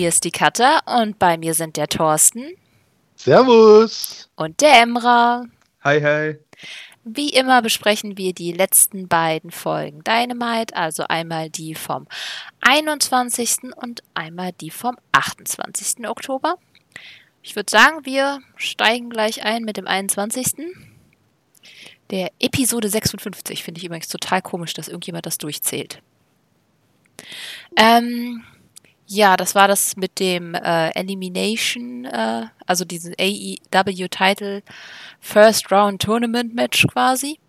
Hier ist die Katha und bei mir sind der Thorsten. Servus! Und der Emra. Hi, hi. Wie immer besprechen wir die letzten beiden Folgen Dynamite, also einmal die vom 21. und einmal die vom 28. Oktober. Ich würde sagen, wir steigen gleich ein mit dem 21. Der Episode 56 finde ich übrigens total komisch, dass irgendjemand das durchzählt. Ähm, ja, das war das mit dem äh, Elimination, äh, also diesen AEW-Title First Round Tournament Match quasi.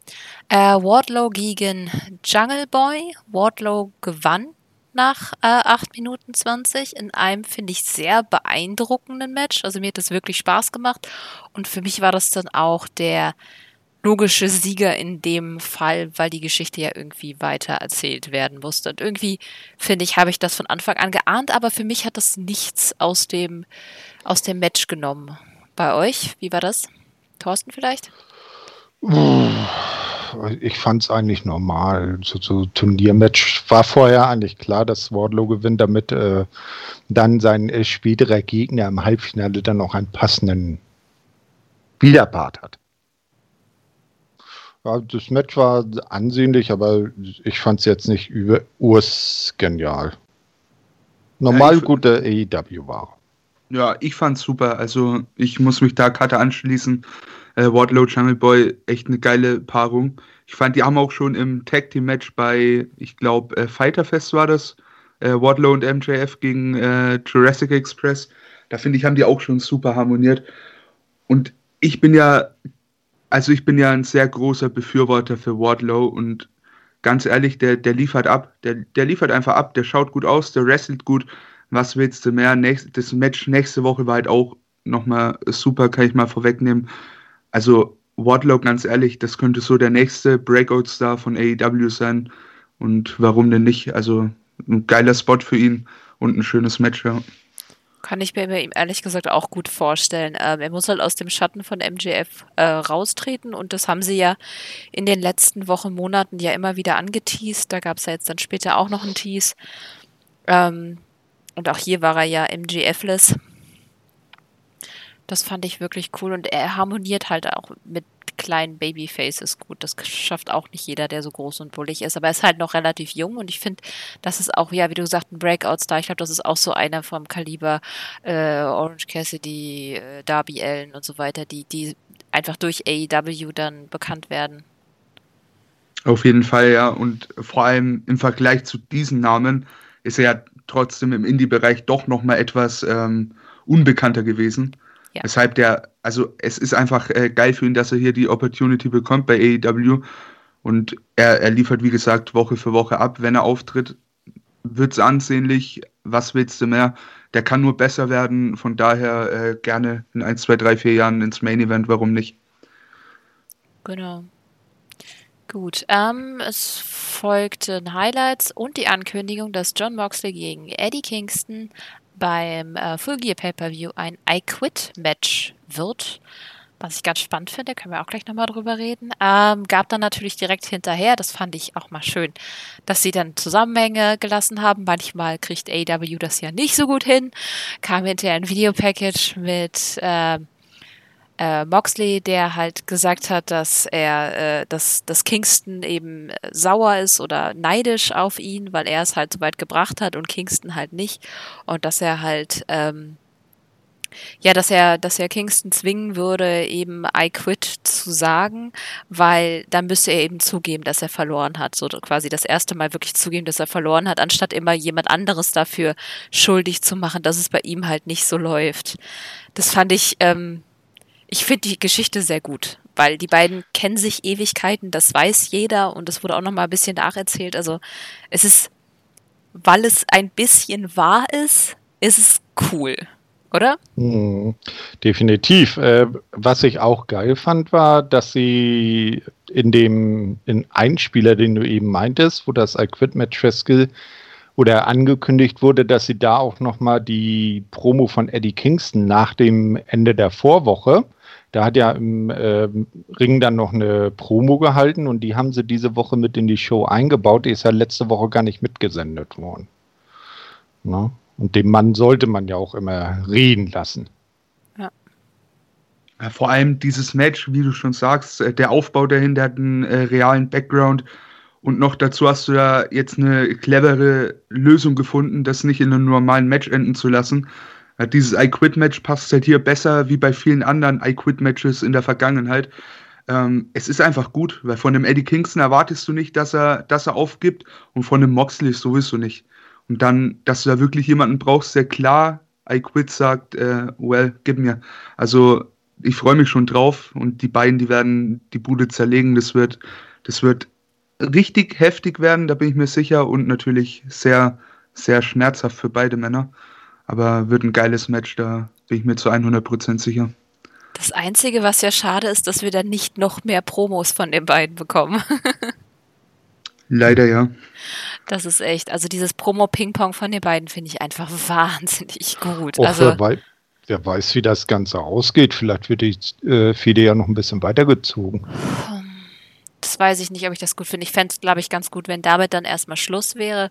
Äh, Wardlow gegen Jungle Boy. Wardlow gewann nach äh, 8 Minuten 20 in einem, finde ich, sehr beeindruckenden Match. Also mir hat das wirklich Spaß gemacht. Und für mich war das dann auch der logische Sieger in dem Fall, weil die Geschichte ja irgendwie weiter erzählt werden musste. Und irgendwie, finde ich, habe ich das von Anfang an geahnt, aber für mich hat das nichts aus dem, aus dem Match genommen. Bei euch, wie war das? Thorsten vielleicht? Ich fand es eigentlich normal. So, so Turniermatch war vorher eigentlich klar, dass Wardlow gewinnt, damit äh, dann sein äh, späterer Gegner im Halbfinale dann auch einen passenden Widerpart hat. Ja, das Match war ansehnlich, aber ich fand es jetzt nicht über urs genial. Normal ja, gute AEW war. Ja, ich fand's super. Also ich muss mich da Karte anschließen. Äh, Wardlow Jungle Boy, echt eine geile Paarung. Ich fand, die haben auch schon im Tag Team Match bei, ich glaube, äh, Fighter Fest war das. Äh, Wardlow und MJF gegen äh, Jurassic Express. Da finde ich, haben die auch schon super harmoniert. Und ich bin ja also ich bin ja ein sehr großer Befürworter für Wardlow und ganz ehrlich, der, der liefert ab. Der, der liefert einfach ab, der schaut gut aus, der wrestelt gut. Was willst du mehr? Nächst, das Match nächste Woche war halt auch nochmal super, kann ich mal vorwegnehmen. Also Wardlow, ganz ehrlich, das könnte so der nächste Breakout-Star von AEW sein. Und warum denn nicht? Also ein geiler Spot für ihn und ein schönes Match, ja. Kann ich mir ihm ehrlich gesagt auch gut vorstellen. Ähm, er muss halt aus dem Schatten von MJF äh, raustreten und das haben sie ja in den letzten Wochen, Monaten ja immer wieder angeteased. Da gab es ja jetzt dann später auch noch einen Tease. Ähm, und auch hier war er ja MJF-less. Das fand ich wirklich cool und er harmoniert halt auch mit kleinen Babyfaces gut. Das schafft auch nicht jeder, der so groß und bullig ist. Aber er ist halt noch relativ jung und ich finde, das ist auch, ja, wie du gesagt, ein Breakout-Star. Ich glaube, das ist auch so einer vom Kaliber äh, Orange Cassidy, äh, Darby Allen und so weiter, die, die einfach durch AEW dann bekannt werden. Auf jeden Fall, ja. Und vor allem im Vergleich zu diesen Namen ist er ja trotzdem im Indie-Bereich doch nochmal etwas ähm, unbekannter gewesen. Ja. Weshalb der, also es ist einfach äh, geil für ihn, dass er hier die Opportunity bekommt bei AEW. Und er, er liefert, wie gesagt, Woche für Woche ab. Wenn er auftritt, wird es ansehnlich. Was willst du mehr? Der kann nur besser werden. Von daher äh, gerne in 1, 2, 3, 4 Jahren ins Main Event. Warum nicht? Genau. Gut, ähm, es folgten Highlights und die Ankündigung, dass John Moxley gegen Eddie Kingston beim äh, Full Gear Pay-Per-View ein I Quit Match wird. Was ich ganz spannend finde, können wir auch gleich nochmal drüber reden. Ähm, gab dann natürlich direkt hinterher, das fand ich auch mal schön, dass sie dann Zusammenhänge gelassen haben. Manchmal kriegt AW das ja nicht so gut hin. Kam hinterher ein Videopackage mit äh, äh, Moxley, der halt gesagt hat, dass er, äh, dass, dass Kingston eben sauer ist oder neidisch auf ihn, weil er es halt so weit gebracht hat und Kingston halt nicht. Und dass er halt, ähm, ja, dass er, dass er Kingston zwingen würde, eben I quit zu sagen, weil dann müsste er eben zugeben, dass er verloren hat. So quasi das erste Mal wirklich zugeben, dass er verloren hat, anstatt immer jemand anderes dafür schuldig zu machen, dass es bei ihm halt nicht so läuft. Das fand ich, ähm, ich finde die Geschichte sehr gut, weil die beiden kennen sich Ewigkeiten, das weiß jeder und es wurde auch noch mal ein bisschen nacherzählt. Also es ist, weil es ein bisschen wahr ist, ist es cool, oder? Mhm, definitiv. Äh, was ich auch geil fand, war, dass sie in dem in Einspieler, den du eben meintest, wo das Match festge oder angekündigt wurde, dass sie da auch noch mal die Promo von Eddie Kingston nach dem Ende der Vorwoche da hat ja im äh, Ring dann noch eine Promo gehalten und die haben sie diese Woche mit in die Show eingebaut. Die ist ja letzte Woche gar nicht mitgesendet worden. Na? Und den Mann sollte man ja auch immer reden lassen. Ja. ja vor allem dieses Match, wie du schon sagst, äh, der Aufbau dahin, der hat einen äh, realen Background. Und noch dazu hast du ja jetzt eine clevere Lösung gefunden, das nicht in einem normalen Match enden zu lassen. Ja, dieses I Quit Match passt halt hier besser wie bei vielen anderen I Quit Matches in der Vergangenheit. Ähm, es ist einfach gut, weil von dem Eddie Kingston erwartest du nicht, dass er, dass er aufgibt und von dem Moxley sowieso nicht. Und dann, dass du da wirklich jemanden brauchst, der klar I quit sagt, äh, well, gib mir. Also ich freue mich schon drauf und die beiden, die werden die Bude zerlegen. Das wird, das wird richtig heftig werden, da bin ich mir sicher und natürlich sehr, sehr schmerzhaft für beide Männer. Aber wird ein geiles Match, da bin ich mir zu 100% sicher. Das Einzige, was ja schade ist, dass wir dann nicht noch mehr Promos von den beiden bekommen. Leider ja. Das ist echt, also dieses Promo-Ping-Pong von den beiden finde ich einfach wahnsinnig gut. Auch also, wer, wei wer, weiß, wie das Ganze ausgeht. Vielleicht wird die äh, Fide ja noch ein bisschen weitergezogen. Das weiß ich nicht, ob ich das gut finde. Ich fände es, glaube ich, ganz gut, wenn damit dann erstmal Schluss wäre.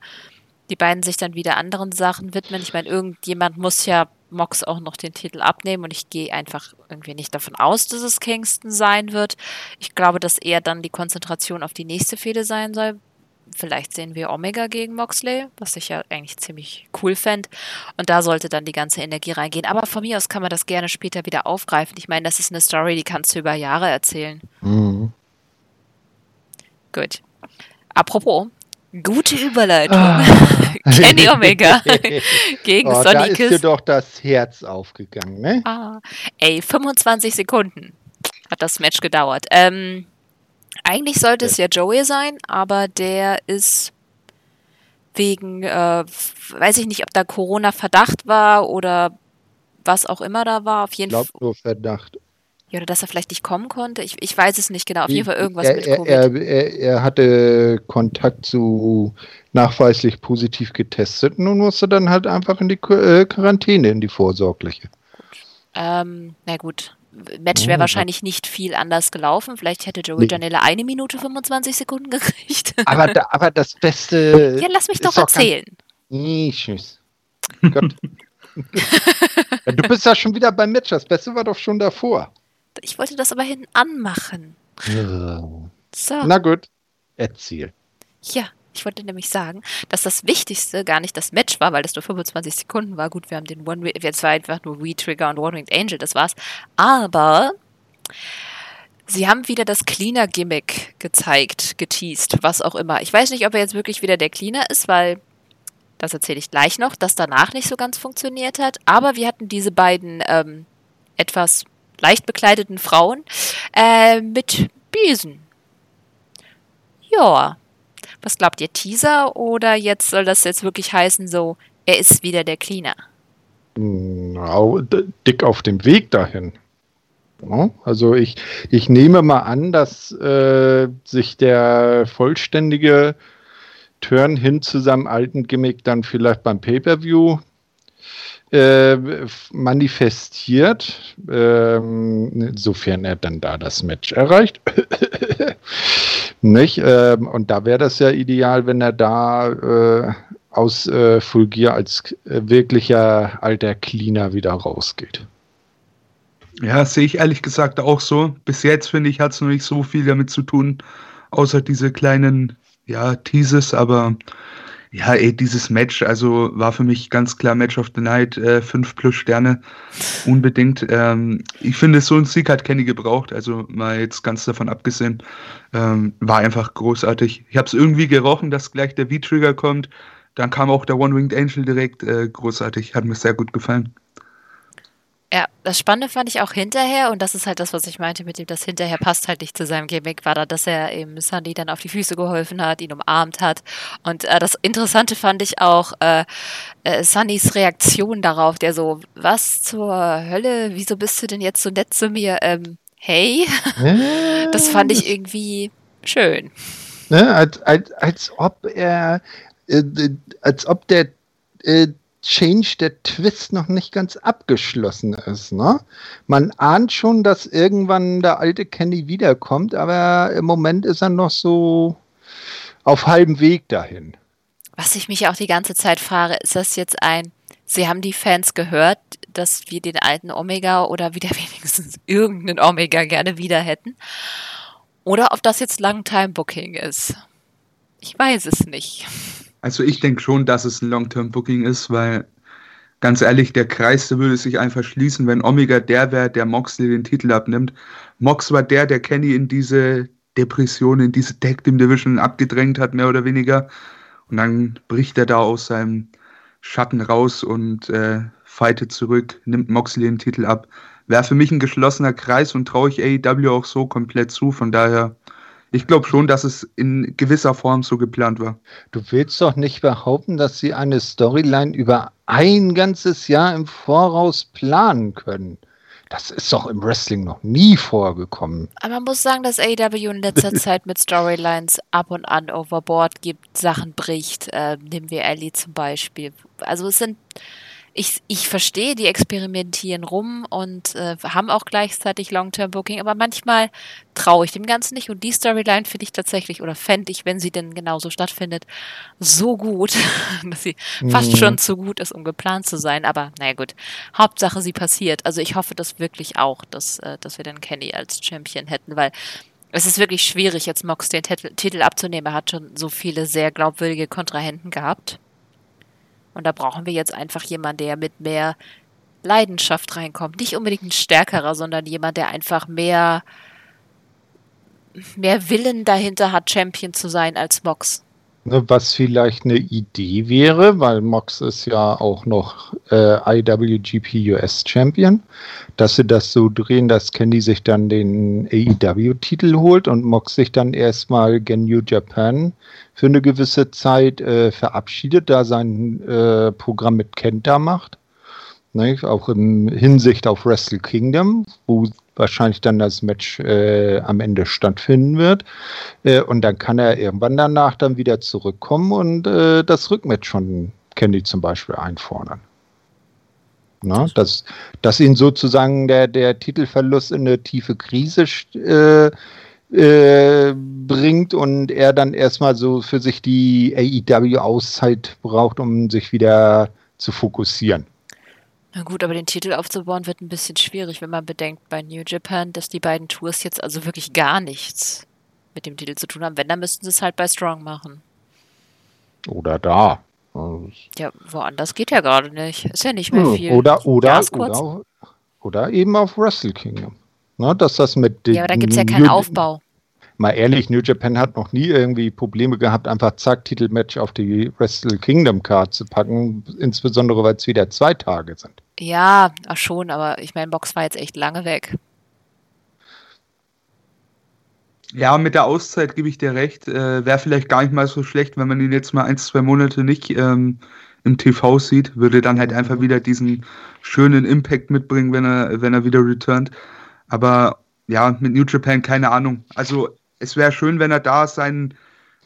Die beiden sich dann wieder anderen Sachen widmen. Ich meine, irgendjemand muss ja Mox auch noch den Titel abnehmen und ich gehe einfach irgendwie nicht davon aus, dass es Kingston sein wird. Ich glaube, dass eher dann die Konzentration auf die nächste Fehde sein soll, Vielleicht sehen wir Omega gegen Moxley, was ich ja eigentlich ziemlich cool fände. Und da sollte dann die ganze Energie reingehen. Aber von mir aus kann man das gerne später wieder aufgreifen. Ich meine, das ist eine Story, die kannst du über Jahre erzählen. Mhm. Gut. Apropos, gute Überleitung. Ah. Kenny Omega gegen oh, Sonny Da ist dir doch das Herz aufgegangen, ne? Ah. Ey, 25 Sekunden hat das Match gedauert. Ähm, eigentlich sollte es ja Joey sein, aber der ist wegen, äh, weiß ich nicht, ob da Corona-Verdacht war oder was auch immer da war. Auf jeden Fall. Ich glaube nur Verdacht. Ja, oder dass er vielleicht nicht kommen konnte. Ich, ich weiß es nicht genau. Auf jeden Fall irgendwas er, mit Covid. Er, er, er, hatte Kontakt zu nachweislich positiv getesteten und musste dann halt einfach in die äh, Quarantäne, in die vorsorgliche. Gut. Ähm, na gut. Match wäre wahrscheinlich nicht viel anders gelaufen. Vielleicht hätte Joey nee. Janela eine Minute 25 Sekunden gekriegt. Aber, da, aber das Beste. Ja, lass mich doch erzählen. Nee, tschüss. Gott. ja, du bist ja schon wieder beim Match. Das Beste war doch schon davor. Ich wollte das aber hinten anmachen. So. Na gut, erzähl. Ja, ich wollte nämlich sagen, dass das Wichtigste gar nicht das Match war, weil das nur 25 Sekunden war. Gut, wir haben den One, jetzt war einfach nur We-Trigger und One-Winged Angel, das war's. Aber sie haben wieder das Cleaner-Gimmick gezeigt, geteased, was auch immer. Ich weiß nicht, ob er jetzt wirklich wieder der Cleaner ist, weil das erzähle ich gleich noch, dass danach nicht so ganz funktioniert hat. Aber wir hatten diese beiden ähm, etwas leicht bekleideten Frauen äh, mit Besen. Ja, was glaubt ihr, Teaser oder jetzt soll das jetzt wirklich heißen, so, er ist wieder der Cleaner? No, dick auf dem Weg dahin. Also ich, ich nehme mal an, dass äh, sich der vollständige Turn hin zu seinem alten Gimmick dann vielleicht beim Pay-per-View äh, manifestiert, ähm, sofern er dann da das Match erreicht. Nicht? Ähm, und da wäre das ja ideal, wenn er da äh, aus äh, Fulgier als äh, wirklicher alter Cleaner wieder rausgeht. Ja, sehe ich ehrlich gesagt auch so. Bis jetzt finde ich, hat es noch nicht so viel damit zu tun, außer diese kleinen ja, Teases, aber ja, ey, dieses Match, also war für mich ganz klar Match of the Night, äh, 5 plus Sterne, unbedingt. Ähm, ich finde, so ein Sieg hat Kenny gebraucht, also mal jetzt ganz davon abgesehen, ähm, war einfach großartig. Ich habe es irgendwie gerochen, dass gleich der V-Trigger kommt, dann kam auch der One-Winged Angel direkt, äh, großartig, hat mir sehr gut gefallen. Ja, das Spannende fand ich auch hinterher, und das ist halt das, was ich meinte mit dem, das hinterher passt halt nicht zu seinem Gimmick, war da, dass er eben Sandy dann auf die Füße geholfen hat, ihn umarmt hat. Und äh, das Interessante fand ich auch äh, äh, Sunnys Reaktion darauf, der so, was zur Hölle, wieso bist du denn jetzt so nett zu mir? Ähm, hey, das fand ich irgendwie schön. Ne, als, als, als ob er, äh, als ob der äh, Change, der Twist noch nicht ganz abgeschlossen ist. Ne? Man ahnt schon, dass irgendwann der alte Kenny wiederkommt, aber im Moment ist er noch so auf halbem Weg dahin. Was ich mich auch die ganze Zeit frage, ist das jetzt ein sie haben die Fans gehört, dass wir den alten Omega oder wieder wenigstens irgendeinen Omega gerne wieder hätten. Oder ob das jetzt Long-Time-Booking ist. Ich weiß es nicht. Also ich denke schon, dass es ein Long-Term-Booking ist, weil ganz ehrlich, der Kreis der würde sich einfach schließen, wenn Omega der wäre, der Moxley den Titel abnimmt. Mox war der, der Kenny in diese Depression, in diese Tag Team Division abgedrängt hat, mehr oder weniger. Und dann bricht er da aus seinem Schatten raus und äh, fightet zurück, nimmt Moxley den Titel ab. Wäre für mich ein geschlossener Kreis und traue ich AEW auch so komplett zu. Von daher, ich glaube schon, dass es in gewisser Form so geplant war. Du willst doch nicht behaupten, dass sie eine Storyline über ein ganzes Jahr im Voraus planen können. Das ist doch im Wrestling noch nie vorgekommen. Aber man muss sagen, dass AEW in letzter Zeit mit Storylines ab und an overboard gibt, Sachen bricht. Äh, nehmen wir Ellie zum Beispiel. Also es sind ich, ich verstehe, die experimentieren rum und äh, haben auch gleichzeitig Long-Term-Booking, aber manchmal traue ich dem Ganzen nicht. Und die Storyline finde ich tatsächlich, oder fände ich, wenn sie denn genauso stattfindet, so gut, dass sie mhm. fast schon zu gut ist, um geplant zu sein. Aber naja gut, Hauptsache sie passiert. Also ich hoffe das wirklich auch, dass, äh, dass wir dann Kenny als Champion hätten, weil es ist wirklich schwierig, jetzt Mox den Titel abzunehmen. Er hat schon so viele sehr glaubwürdige Kontrahenten gehabt. Und da brauchen wir jetzt einfach jemanden, der mit mehr Leidenschaft reinkommt. Nicht unbedingt ein stärkerer, sondern jemand, der einfach mehr, mehr Willen dahinter hat, Champion zu sein als Mox. Was vielleicht eine Idee wäre, weil Mox ist ja auch noch äh, IWGP US Champion, dass sie das so drehen, dass Candy sich dann den AEW-Titel holt und Mox sich dann erstmal gen New Japan für eine gewisse Zeit äh, verabschiedet, da sein äh, Programm mit Kenta macht. Ne, auch in Hinsicht auf Wrestle Kingdom, wo wahrscheinlich dann das Match äh, am Ende stattfinden wird. Äh, und dann kann er irgendwann danach dann wieder zurückkommen und äh, das Rückmatch von Candy zum Beispiel einfordern. Na, dass, dass ihn sozusagen der, der Titelverlust in eine tiefe Krise äh, äh, bringt und er dann erstmal so für sich die AEW-Auszeit braucht, um sich wieder zu fokussieren. Na gut, aber den Titel aufzubauen wird ein bisschen schwierig, wenn man bedenkt bei New Japan, dass die beiden Tours jetzt also wirklich gar nichts mit dem Titel zu tun haben. Wenn, dann müssten sie es halt bei Strong machen. Oder da. Ja, woanders geht ja gerade nicht. Ist ja nicht mehr viel. Oder, oder, oder, oder eben auf Wrestle Kingdom. Na, dass das mit ja, aber da gibt es ja keinen Aufbau mal ehrlich, New Japan hat noch nie irgendwie Probleme gehabt, einfach zack, Titelmatch auf die Wrestle Kingdom Card zu packen, insbesondere weil es wieder zwei Tage sind. Ja, ach schon, aber ich meine, Box war jetzt echt lange weg. Ja, mit der Auszeit gebe ich dir recht. Äh, Wäre vielleicht gar nicht mal so schlecht, wenn man ihn jetzt mal ein, zwei Monate nicht ähm, im TV sieht. Würde dann halt einfach wieder diesen schönen Impact mitbringen, wenn er, wenn er wieder returnt. Aber ja, mit New Japan keine Ahnung. Also es wäre schön, wenn er da seinen,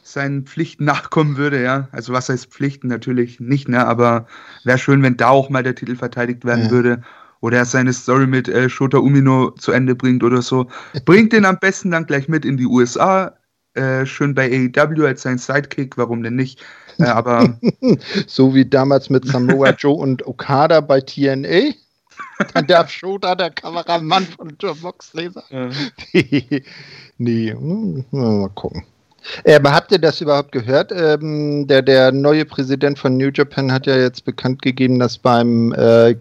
seinen Pflichten nachkommen würde, ja. Also was heißt Pflichten natürlich nicht, ne? Aber wäre schön, wenn da auch mal der Titel verteidigt werden ja. würde. Oder er seine Story mit äh, Shota Umino zu Ende bringt oder so. Bringt den am besten dann gleich mit in die USA. Äh, schön bei AEW als sein Sidekick, warum denn nicht? Äh, aber so wie damals mit Samoa Joe und Okada bei TNA. Dann darf Shota der Kameramann von Joe Moxley sein. Ja. nee, hm, mal gucken. Äh, aber habt ihr das überhaupt gehört? Ähm, der, der neue Präsident von New Japan hat ja jetzt bekannt gegeben, dass beim äh,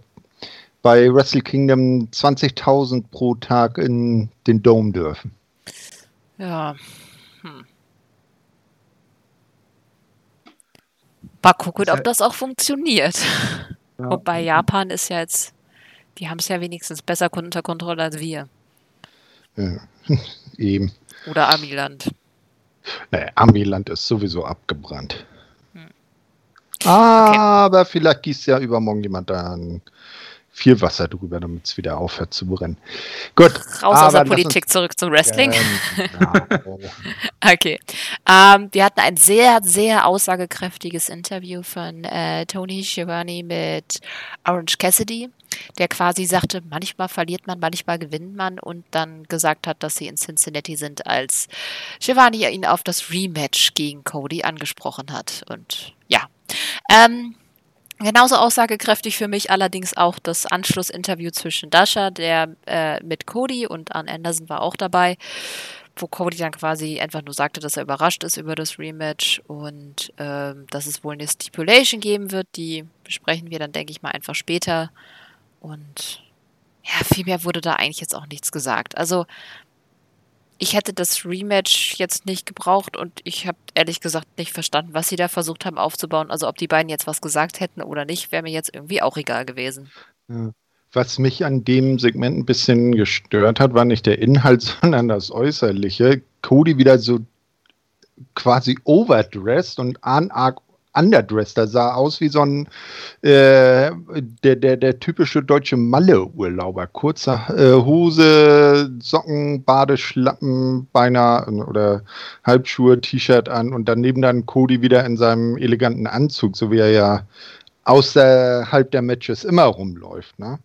bei Wrestle Kingdom 20.000 pro Tag in den Dome dürfen. Ja. Hm. Mal gucken, ob das auch funktioniert. Ja. Wobei Japan ist ja jetzt die haben es ja wenigstens besser unter Kontrolle als wir. Ja, eben. Oder Amiland. Nee, Amiland ist sowieso abgebrannt. Hm. Aber okay. vielleicht gießt ja übermorgen jemand da viel Wasser drüber, damit es wieder aufhört zu brennen. Gut. Raus aus der Politik, zurück zum Wrestling. Ähm, okay. Ähm, wir hatten ein sehr, sehr aussagekräftiges Interview von äh, Tony Schiavone mit Orange Cassidy, der quasi sagte, manchmal verliert man, manchmal gewinnt man und dann gesagt hat, dass sie in Cincinnati sind, als Schiavone ihn auf das Rematch gegen Cody angesprochen hat. Und ja. Ähm, Genauso aussagekräftig für mich allerdings auch das Anschlussinterview zwischen Dasha, der äh, mit Cody und Arn Anderson war auch dabei, wo Cody dann quasi einfach nur sagte, dass er überrascht ist über das Rematch und ähm, dass es wohl eine Stipulation geben wird. Die besprechen wir dann, denke ich mal, einfach später. Und ja, viel mehr wurde da eigentlich jetzt auch nichts gesagt. Also ich hätte das Rematch jetzt nicht gebraucht und ich habe ehrlich gesagt nicht verstanden, was sie da versucht haben aufzubauen. Also ob die beiden jetzt was gesagt hätten oder nicht, wäre mir jetzt irgendwie auch egal gewesen. Ja. Was mich an dem Segment ein bisschen gestört hat, war nicht der Inhalt, sondern das Äußerliche. Cody wieder so quasi overdressed und Arn arg underdressed. Er sah aus wie so ein äh, der, der, der typische deutsche Malle-Urlauber. Kurze äh, Hose, Socken, Badeschlappen, beinahe oder Halbschuhe, T-Shirt an und daneben dann Cody wieder in seinem eleganten Anzug, so wie er ja außerhalb der Matches immer rumläuft. Ne?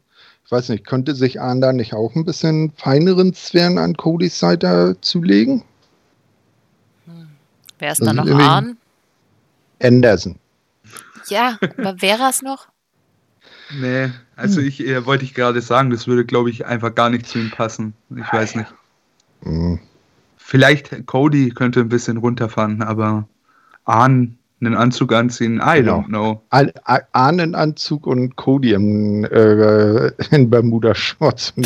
Ich weiß nicht, könnte sich Arn da nicht auch ein bisschen feineren Sphären an Codys Seite zulegen? Hm. Wer ist da noch Arn? Anderson. Ja, aber wäre es noch? Nee, also ich äh, wollte ich gerade sagen, das würde, glaube ich, einfach gar nicht zu ihm passen. Ich weiß nicht. Hm. Vielleicht Cody könnte ein bisschen runterfahren, aber Arn einen Anzug anziehen? I genau. don't know. Ahnenanzug und Cody in, äh, in Bermuda-Shorts.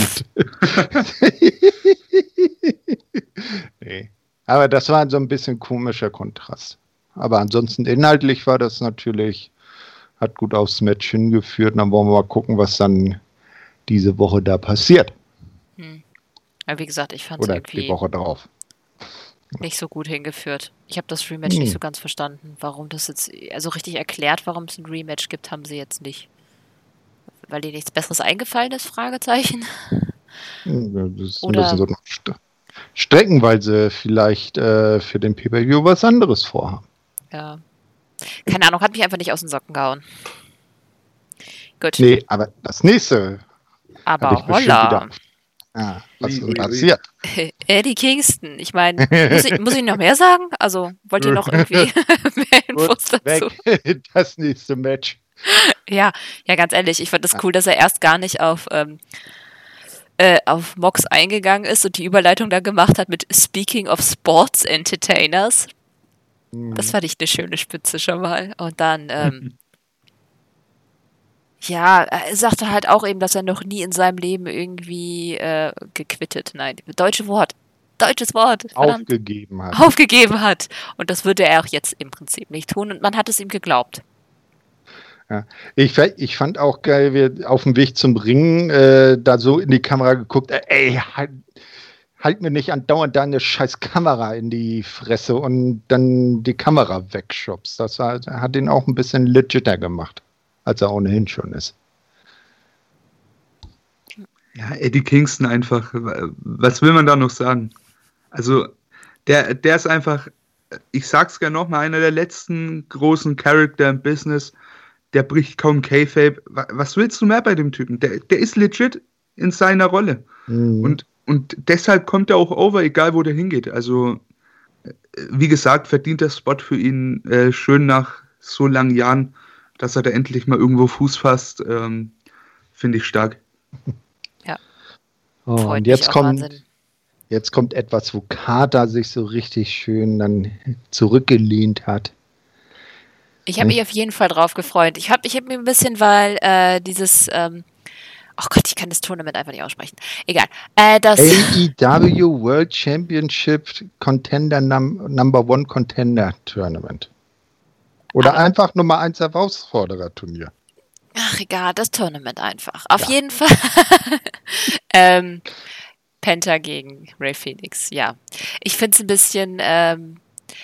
nee. Aber das war so ein bisschen komischer Kontrast. Aber ansonsten inhaltlich war das natürlich, hat gut aufs Match hingeführt. dann wollen wir mal gucken, was dann diese Woche da passiert. Hm. Ja, wie gesagt, ich fand es irgendwie... die Woche drauf nicht so gut hingeführt. Ich habe das Rematch hm. nicht so ganz verstanden, warum das jetzt, also richtig erklärt, warum es ein Rematch gibt, haben sie jetzt nicht. Weil dir nichts Besseres eingefallen ist, Fragezeichen. Das Oder so streckenweise vielleicht äh, für den Pay-Per-View was anderes vorhaben. Ja. Keine Ahnung, hat mich einfach nicht aus den Socken gehauen. Gut. Nee, aber das nächste. Aber holla. Ah, was ist passiert? Eddie Kingston. Ich meine, muss ich, muss ich noch mehr sagen? Also, wollt ihr noch irgendwie mehr Infos dazu? Weg. Das nächste Match. Ja, ja, ganz ehrlich, ich fand das cool, dass er erst gar nicht auf, ähm, äh, auf Mox eingegangen ist und die Überleitung da gemacht hat mit Speaking of Sports Entertainers. Mhm. Das fand ich eine schöne Spitze schon mal. Und dann ähm, Ja, er sagte halt auch eben, dass er noch nie in seinem Leben irgendwie äh, gequittet, nein, deutsche Wort, deutsches Wort, verdammt, aufgegeben hat. Aufgegeben hat. Und das würde er auch jetzt im Prinzip nicht tun und man hat es ihm geglaubt. Ja. Ich, ich fand auch geil, wir auf dem Weg zum Ringen äh, da so in die Kamera geguckt, äh, ey, halt, mir nicht andauernd deine scheiß Kamera in die Fresse und dann die Kamera wegschubst. Das hat, hat ihn auch ein bisschen legiter gemacht als er ohnehin schon ist. Ja, Eddie Kingston einfach, was will man da noch sagen? Also, der, der ist einfach, ich sag's gerne nochmal, einer der letzten großen Charakter im Business, der bricht kaum K-Fape. Was willst du mehr bei dem Typen? Der, der ist legit in seiner Rolle. Mhm. Und, und deshalb kommt er auch over, egal wo der hingeht. Also, wie gesagt, verdient der Spot für ihn äh, schön nach so langen Jahren dass er da endlich mal irgendwo Fuß fasst, ähm, finde ich stark. Ja. Oh, und jetzt kommt, jetzt kommt etwas, wo Carter sich so richtig schön dann zurückgelehnt hat. Ich habe mich auf jeden Fall drauf gefreut. Ich habe ich hab mir ein bisschen, weil äh, dieses, ähm, oh Gott, ich kann das Tournament einfach nicht aussprechen. Egal. Äh, das AEW World Championship Contender Num Number One Contender Tournament. Oder Aber einfach Nummer 1 Herausforderer-Turnier. Ach, egal, das Tournament einfach. Auf ja. jeden Fall. ähm, Penta gegen Ray Phoenix, ja. Ich finde es ein bisschen. Ähm,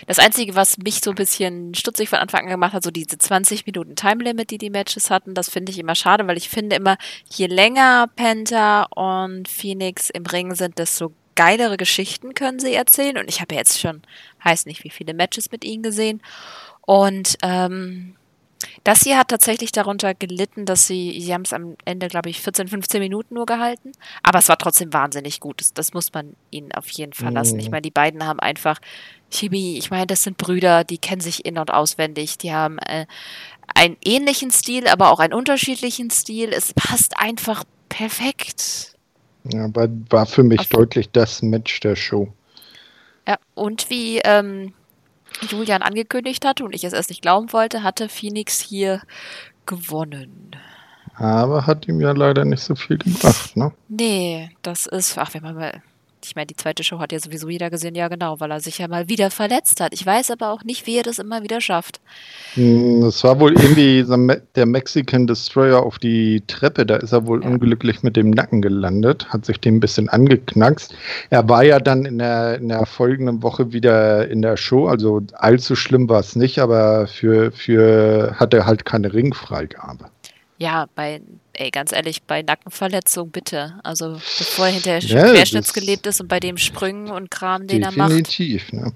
das Einzige, was mich so ein bisschen stutzig von Anfang an gemacht hat, so diese 20 Minuten Time Limit, die die Matches hatten, das finde ich immer schade, weil ich finde immer, je länger Penta und Phoenix im Ring sind, desto geilere Geschichten können sie erzählen. Und ich habe jetzt schon, weiß nicht, wie viele Matches mit ihnen gesehen. Und ähm, Das hier hat tatsächlich darunter gelitten, dass sie, sie haben es am Ende, glaube ich, 14, 15 Minuten nur gehalten. Aber es war trotzdem wahnsinnig gut. Das, das muss man ihnen auf jeden Fall lassen. Mhm. Ich meine, die beiden haben einfach Chemie. Ich meine, das sind Brüder, die kennen sich in- und auswendig. Die haben äh, einen ähnlichen Stil, aber auch einen unterschiedlichen Stil. Es passt einfach perfekt. Ja, aber war für mich Auf- deutlich das Match der Show. Ja, und wie ähm, Julian angekündigt hatte und ich es erst nicht glauben wollte, hatte Phoenix hier gewonnen. Aber hat ihm ja leider nicht so viel gebracht, ne? Nee, das ist, ach, wenn man mal, ich meine, die zweite Show hat ja sowieso jeder gesehen, ja genau, weil er sich ja mal wieder verletzt hat. Ich weiß aber auch nicht, wie er das immer wieder schafft. Hm, Das war wohl irgendwie der Mexican Destroyer auf die Treppe. Da ist er wohl Ja. unglücklich mit dem Nacken gelandet, hat sich den ein bisschen angeknackst. Er war ja dann in der, in der folgenden Woche wieder in der Show. Also allzu schlimm war es nicht, aber für, für hat er halt keine Ringfreigabe. Ja, bei, ey, ganz ehrlich, bei Nackenverletzung bitte. Also bevor er hinterher Ja, querschnittsgelebt ist und bei dem Sprüngen und Kram, den er macht. Definitiv, ne?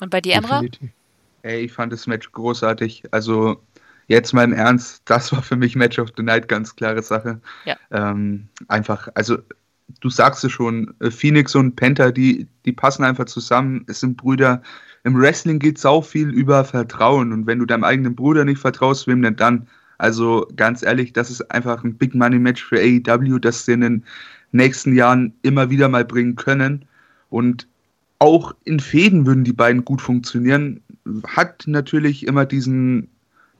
Und bei dir, Emra? Definitiv. Ey, ich fand das Match großartig. Also jetzt mal im Ernst, das war für mich Match of the Night, ganz klare Sache. Ja. Ähm, einfach, also du sagst es schon, äh, Phoenix und Penta, die, die passen einfach zusammen, es sind Brüder. Im Wrestling geht es auch viel über Vertrauen und wenn du deinem eigenen Bruder nicht vertraust, wem denn dann? Also ganz ehrlich, das ist einfach ein Big Money Match für AEW, das sie in den nächsten Jahren immer wieder mal bringen können. Und auch in Fäden würden die beiden gut funktionieren. Hat natürlich immer diesen,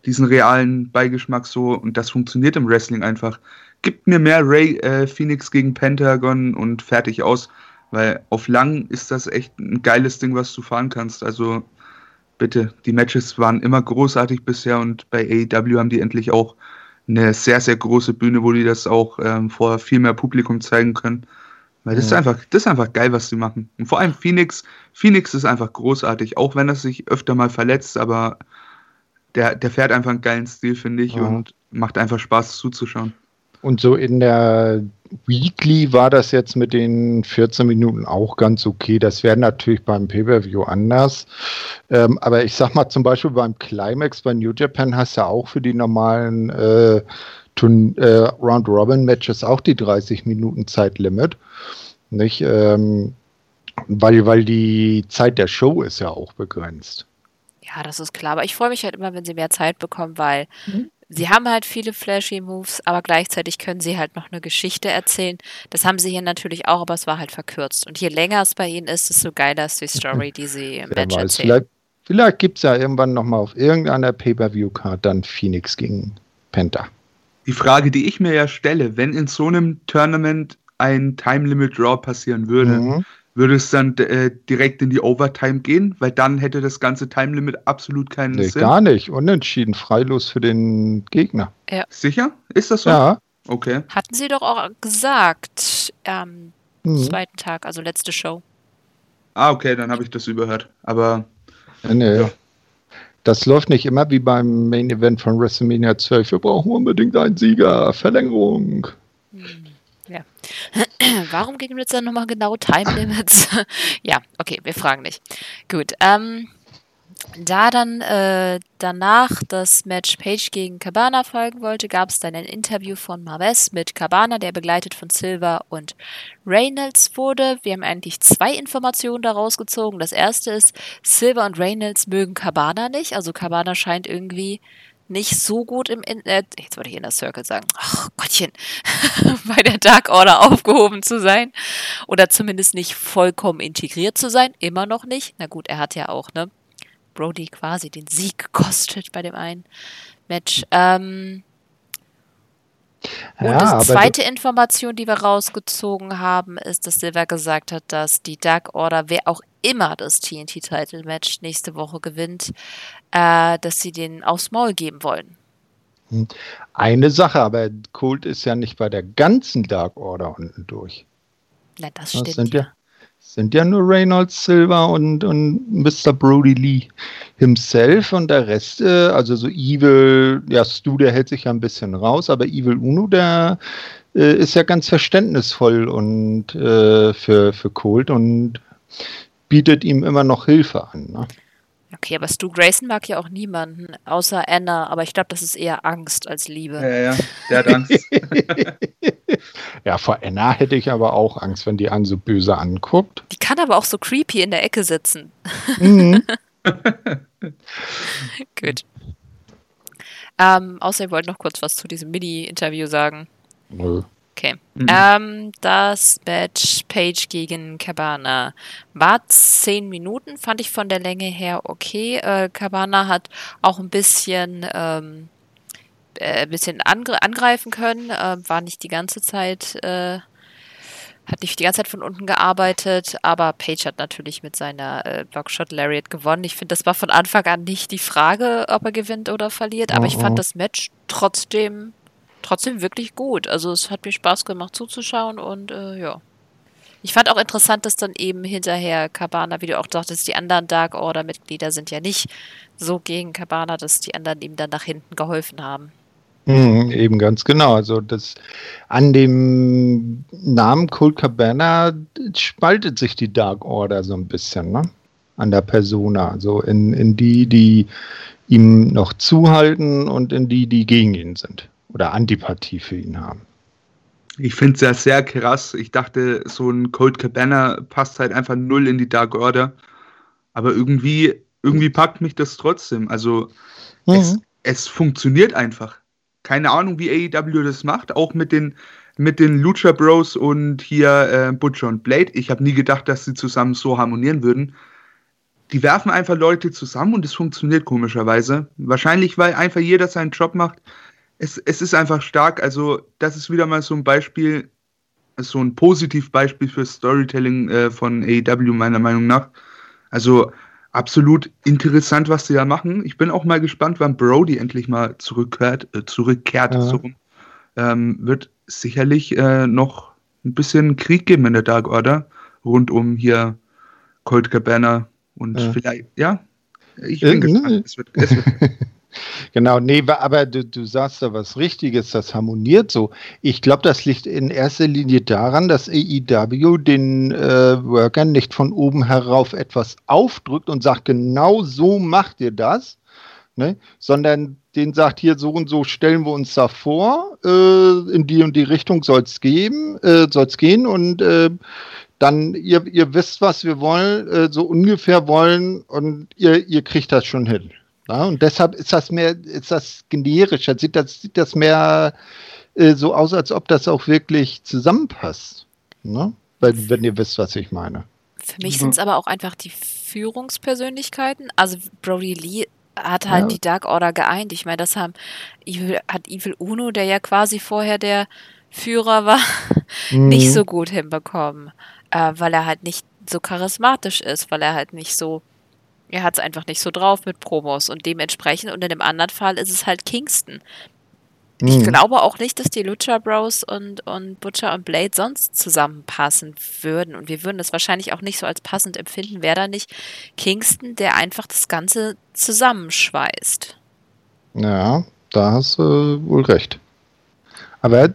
diesen realen Beigeschmack so und das funktioniert im Wrestling einfach. Gibt mir mehr Ray äh, Phoenix gegen Pentagon und fertig aus, weil auf lang ist das echt ein geiles Ding, was du fahren kannst. Also bitte, die Matches waren immer großartig bisher und bei AEW haben die endlich auch eine sehr, sehr große Bühne, wo die das auch ähm, vor viel mehr Publikum zeigen können. Weil das ist Ja. einfach, das ist einfach geil, was sie machen. Und vor allem Phoenix, Phoenix ist einfach großartig, auch wenn er sich öfter mal verletzt, aber der, der fährt einfach einen geilen Stil, finde ich, Ja. und macht einfach Spaß zuzuschauen. Und so in der Weekly war das jetzt mit den 14 Minuten auch ganz okay. Das wäre natürlich beim Pay-Per-View anders. Ähm, aber ich sag mal zum Beispiel beim Climax bei New Japan hast du ja auch für die normalen äh, äh, Round-Robin-Matches auch die 30 Minuten Zeitlimit. Nicht? Ähm, weil, weil die Zeit der Show ist ja auch begrenzt. Ja, das ist klar. Aber ich freue mich halt immer, wenn sie mehr Zeit bekommen, weil Mhm. Sie haben halt viele flashy Moves, aber gleichzeitig können sie halt noch eine Geschichte erzählen. Das haben sie hier natürlich auch, aber es war halt verkürzt. Und je länger es bei ihnen ist, desto geiler ist die Story, die sie im Wer Match weiß, erzählen. vielleicht, vielleicht gibt es ja irgendwann nochmal auf irgendeiner Pay-Per-View-Card dann Phoenix gegen Penta. Die Frage, die ich mir ja stelle, wenn in so einem Tournament ein Time Limit Draw passieren würde, Mhm. Würde es dann äh, direkt in die Overtime gehen? Weil dann hätte das ganze Time Limit absolut keinen Nee, Sinn. gar nicht. Unentschieden, freilos für den Gegner. Sicher? Ist das so? Ja. Okay. Hatten sie doch auch gesagt am Mhm. zweiten Tag, also letzte Show. Ah, okay, dann habe ich das überhört. Aber Nee. Ja. Das läuft nicht immer wie beim Main Event von WrestleMania 12. Wir brauchen unbedingt einen Sieger. Verlängerung. Hm, Ja. Warum gegen jetzt dann nochmal genau Time Limits? ja, okay, wir fragen nicht. Gut, ähm, da dann äh, danach das Match Page gegen Cabana folgen wollte, gab es dann ein Interview von Marves mit Cabana, der begleitet von Silver und Reynolds wurde. Wir haben eigentlich zwei Informationen daraus gezogen. Das erste ist, Silver und Reynolds mögen Cabana nicht. Also Cabana scheint irgendwie nicht so gut im, in äh, jetzt wollte ich Inner Circle sagen, ach Gottchen, bei der Dark Order aufgehoben zu sein. Oder zumindest nicht vollkommen integriert zu sein. Immer noch nicht. Na gut, er hat ja auch, ne? Brody quasi den Sieg gekostet bei dem einen Match. Ähm, und Ja, die zweite Information, die wir rausgezogen haben, ist, dass Silver gesagt hat, dass die Dark Order, wer auch immer das TNT-Title-Match nächste Woche gewinnt, äh, dass sie den aufs Maul geben wollen. eine Sache, aber Colt ist ja nicht bei der ganzen Dark Order unten durch. Na, das Das stimmt. sind ja, sind ja nur Reynolds, Silver und, und Mr. Brody Lee himself und der Rest, äh, also so Evil, ja, Stu, der hält sich ja ein bisschen raus, aber Evil Uno, der äh, ist ja ganz verständnisvoll und äh, für, für Colt und bietet ihm immer noch Hilfe an. Ne? Okay, aber Stu Grayson mag ja auch niemanden, außer Anna, aber ich glaube, das ist eher Angst als Liebe. Ja, ja, der hat Angst. ja, vor Anna hätte ich aber auch Angst, wenn die einen so böse anguckt. Die kann aber auch so creepy in der Ecke sitzen. Mhm. Gut. Ähm, außer ihr wollt noch kurz was zu diesem Mini-Interview sagen. Nö. Okay. Mhm. Ähm, das Match Page gegen Cabana war zehn Minuten, fand ich von der Länge her okay. Äh, Cabana hat auch ein bisschen, ähm, äh, bisschen angre angreifen können, äh, war nicht die ganze Zeit, äh, hat nicht die ganze Zeit von unten gearbeitet, aber Page hat natürlich mit seiner äh, Blockshot Lariat gewonnen. Ich finde, das war von Anfang an nicht die Frage, ob er gewinnt oder verliert, aber oh, ich fand oh. das Match trotzdem trotzdem wirklich gut. Also es hat mir Spaß gemacht zuzuschauen und äh, ja. Ich fand auch interessant, dass dann eben hinterher Cabana, wie du auch sagtest, die anderen Dark Order-Mitglieder sind ja nicht so gegen Cabana, dass die anderen ihm dann nach hinten geholfen haben. Mhm, eben ganz genau. Also das an dem Namen Colt Cabana spaltet sich die Dark Order so ein bisschen, ne? An der Persona. Also in, in die, die ihm noch zuhalten und in die, die gegen ihn sind oder Antipathie für ihn haben. Ich finde es ja sehr krass. Ich dachte, so ein Cold Cabana passt halt einfach null in die Dark Order. Aber irgendwie, irgendwie packt mich das trotzdem. Also mhm. es, es funktioniert einfach. Keine Ahnung, wie AEW das macht, auch mit den, mit den Lucha Bros und hier äh, Butcher und Blade. Ich habe nie gedacht, dass sie zusammen so harmonieren würden. Die werfen einfach Leute zusammen und es funktioniert komischerweise. Wahrscheinlich, weil einfach jeder seinen Job macht es, es ist einfach stark. Also, das ist wieder mal so ein Beispiel, so ein Positivbeispiel für Storytelling äh, von AEW, meiner Meinung nach. Also, absolut interessant, was sie da machen. Ich bin auch mal gespannt, wann Brody endlich mal zurückkehrt. Äh, zurückkehrt ja. so, ähm, wird sicherlich äh, noch ein bisschen Krieg geben in der Dark Order rund um hier Colt Cabana und ja. vielleicht, ja, ich bin gespannt. Es wird, es wird Genau, nee, aber du, du sagst da was Richtiges, das harmoniert so. Ich glaube, das liegt in erster Linie daran, dass AEW den äh, Workern nicht von oben herauf etwas aufdrückt und sagt, genau so macht ihr das, ne? sondern den sagt hier so und so stellen wir uns da vor, äh, in die und die Richtung soll es geben, äh, soll es gehen und äh, dann, ihr, ihr wisst, was wir wollen, äh, so ungefähr wollen und ihr, ihr kriegt das schon hin. Ja, und deshalb ist das mehr, ist das generischer, sieht das, sieht das mehr äh, so aus, als ob das auch wirklich zusammenpasst. Ne? Weil, wenn ihr wisst, was ich meine. Für mich mhm. sind es aber auch einfach die Führungspersönlichkeiten. Also Brody Lee hat halt ja. die Dark Order geeint. Ich meine, das haben Evil, hat Evil Uno, der ja quasi vorher der Führer war, mhm. nicht so gut hinbekommen, äh, weil er halt nicht so charismatisch ist, weil er halt nicht so er hat es einfach nicht so drauf mit Promos und dementsprechend, und in dem anderen Fall ist es halt Kingston. Mhm. Ich glaube auch nicht, dass die Lucha Bros und, und Butcher und Blade sonst zusammenpassen würden. Und wir würden es wahrscheinlich auch nicht so als passend empfinden, wäre da nicht Kingston, der einfach das Ganze zusammenschweißt. Ja, da hast du wohl recht. Aber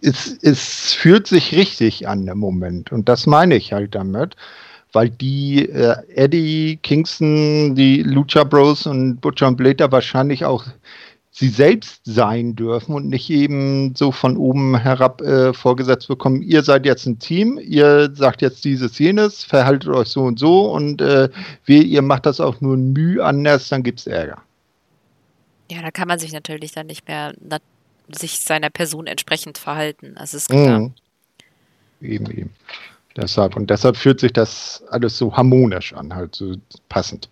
es, es fühlt sich richtig an im Moment. Und das meine ich halt damit weil die äh, Eddie, Kingston, die Lucha Bros und Butcher und Blade wahrscheinlich auch sie selbst sein dürfen und nicht eben so von oben herab äh, vorgesetzt bekommen, ihr seid jetzt ein Team, ihr sagt jetzt dieses, jenes, verhaltet euch so und so und äh, wie, ihr macht das auch nur ein Mühe anders, dann gibt es Ärger. Ja, da kann man sich natürlich dann nicht mehr sich seiner Person entsprechend verhalten. Das ist klar. Mhm. Eben, eben. Deshalb, und deshalb fühlt sich das alles so harmonisch an, halt so passend.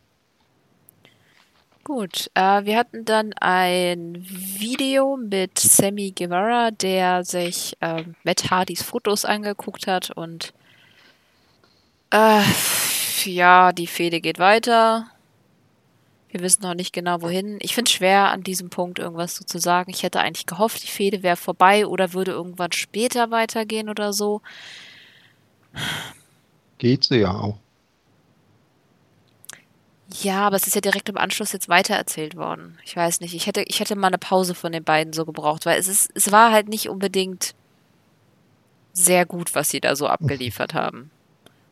Gut, äh, wir hatten dann ein Video mit Sammy Guevara, der sich äh, Matt Hardys Fotos angeguckt hat und äh, ja, die Fehde geht weiter. Wir wissen noch nicht genau wohin. Ich finde es schwer, an diesem Punkt irgendwas so zu sagen. Ich hätte eigentlich gehofft, die Fehde wäre vorbei oder würde irgendwann später weitergehen oder so. Geht sie ja auch. Ja, aber es ist ja direkt im Anschluss jetzt weitererzählt worden. Ich weiß nicht. Ich hätte, ich hätte mal eine Pause von den beiden so gebraucht, weil es ist, es war halt nicht unbedingt sehr gut, was sie da so abgeliefert haben.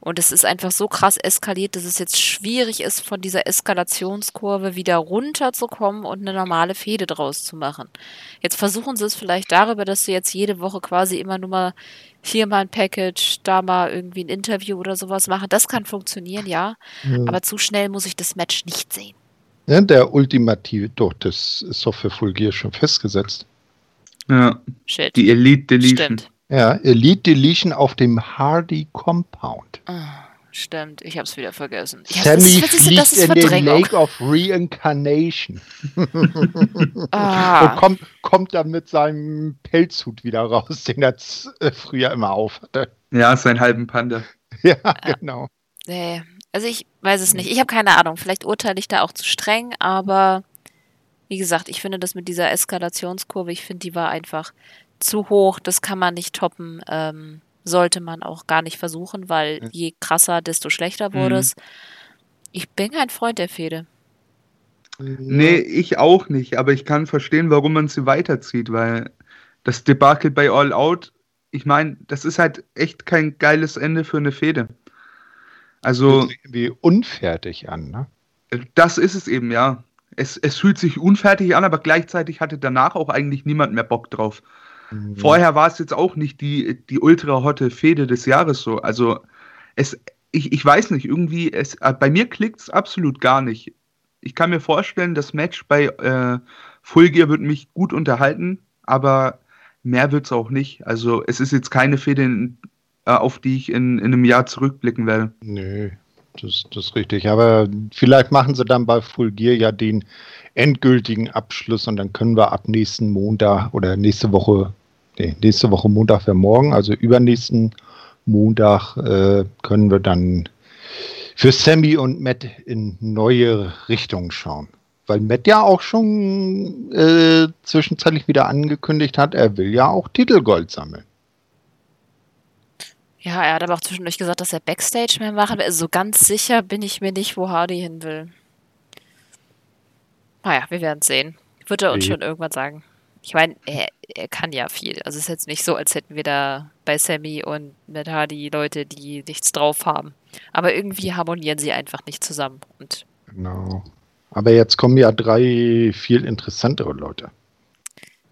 Und es ist einfach so krass eskaliert, dass es jetzt schwierig ist, von dieser Eskalationskurve wieder runterzukommen und eine normale Fehde draus zu machen. Jetzt versuchen sie es vielleicht darüber, dass sie jetzt jede Woche quasi immer nur mal hier mal ein Package, da mal irgendwie ein Interview oder sowas machen. Das kann funktionieren, ja. ja. Aber zu schnell muss ich das Match nicht sehen. Ja, der ultimative, doch, das ist doch für Full Gear schon festgesetzt. Ja. Shit. Die Elite Deletion. Stimmt. Ja, Elite Deletion auf dem Hardy Compound. Oh, stimmt, ich hab's wieder vergessen. Ich Sammy das, fliegt das in den Lake of Reincarnation. ah. Und kommt, kommt dann mit seinem Pelzhut wieder raus, den er äh, früher immer auf hatte. Ja, seinen halben Panda. Ja, genau. Nee, also ich weiß es nicht. Ich habe keine Ahnung. Vielleicht urteile ich da auch zu streng, aber wie gesagt, ich finde das mit dieser Eskalationskurve, ich finde, die war einfach zu hoch, das kann man nicht toppen. Ähm, sollte man auch gar nicht versuchen, weil je krasser, desto schlechter wurde mhm. es. Ich bin kein Freund der Fehde. Nee, ich auch nicht, aber ich kann verstehen, warum man sie weiterzieht, weil das Debakel bei All Out, ich meine, das ist halt echt kein geiles Ende für eine Fehde. Also. Wie unfertig an, ne? Das ist es eben, ja. Es, es fühlt sich unfertig an, aber gleichzeitig hatte danach auch eigentlich niemand mehr Bock drauf. Mhm. Vorher war es jetzt auch nicht die, die ultra-hotte Fehde des Jahres so. Also es, ich, ich weiß nicht, irgendwie, es, äh, bei mir klickt es absolut gar nicht. Ich kann mir vorstellen, das Match bei äh, Full Gear wird mich gut unterhalten, aber mehr wird es auch nicht. Also es ist jetzt keine Fehde, in, äh, auf die ich in, in einem Jahr zurückblicken werde. Nö, das, das ist richtig. Aber vielleicht machen sie dann bei Full Gear ja den endgültigen Abschluss und dann können wir ab nächsten Montag oder nächste Woche nee, nächste Woche Montag wäre morgen, also übernächsten Montag äh, können wir dann für Sammy und Matt in neue Richtungen schauen. Weil Matt ja auch schon äh, zwischenzeitlich wieder angekündigt hat, er will ja auch Titelgold sammeln. Ja, er hat aber auch zwischendurch gesagt, dass er Backstage mehr machen will. Also so ganz sicher bin ich mir nicht, wo Hardy hin will. Naja, wir werden sehen. Wird er uns okay. schon irgendwann sagen. Ich meine, er, er kann ja viel. Also es ist jetzt nicht so, als hätten wir da bei Sammy und mit Hardy Leute, die nichts drauf haben. Aber irgendwie harmonieren sie einfach nicht zusammen. Und genau. Aber jetzt kommen ja drei viel interessantere Leute.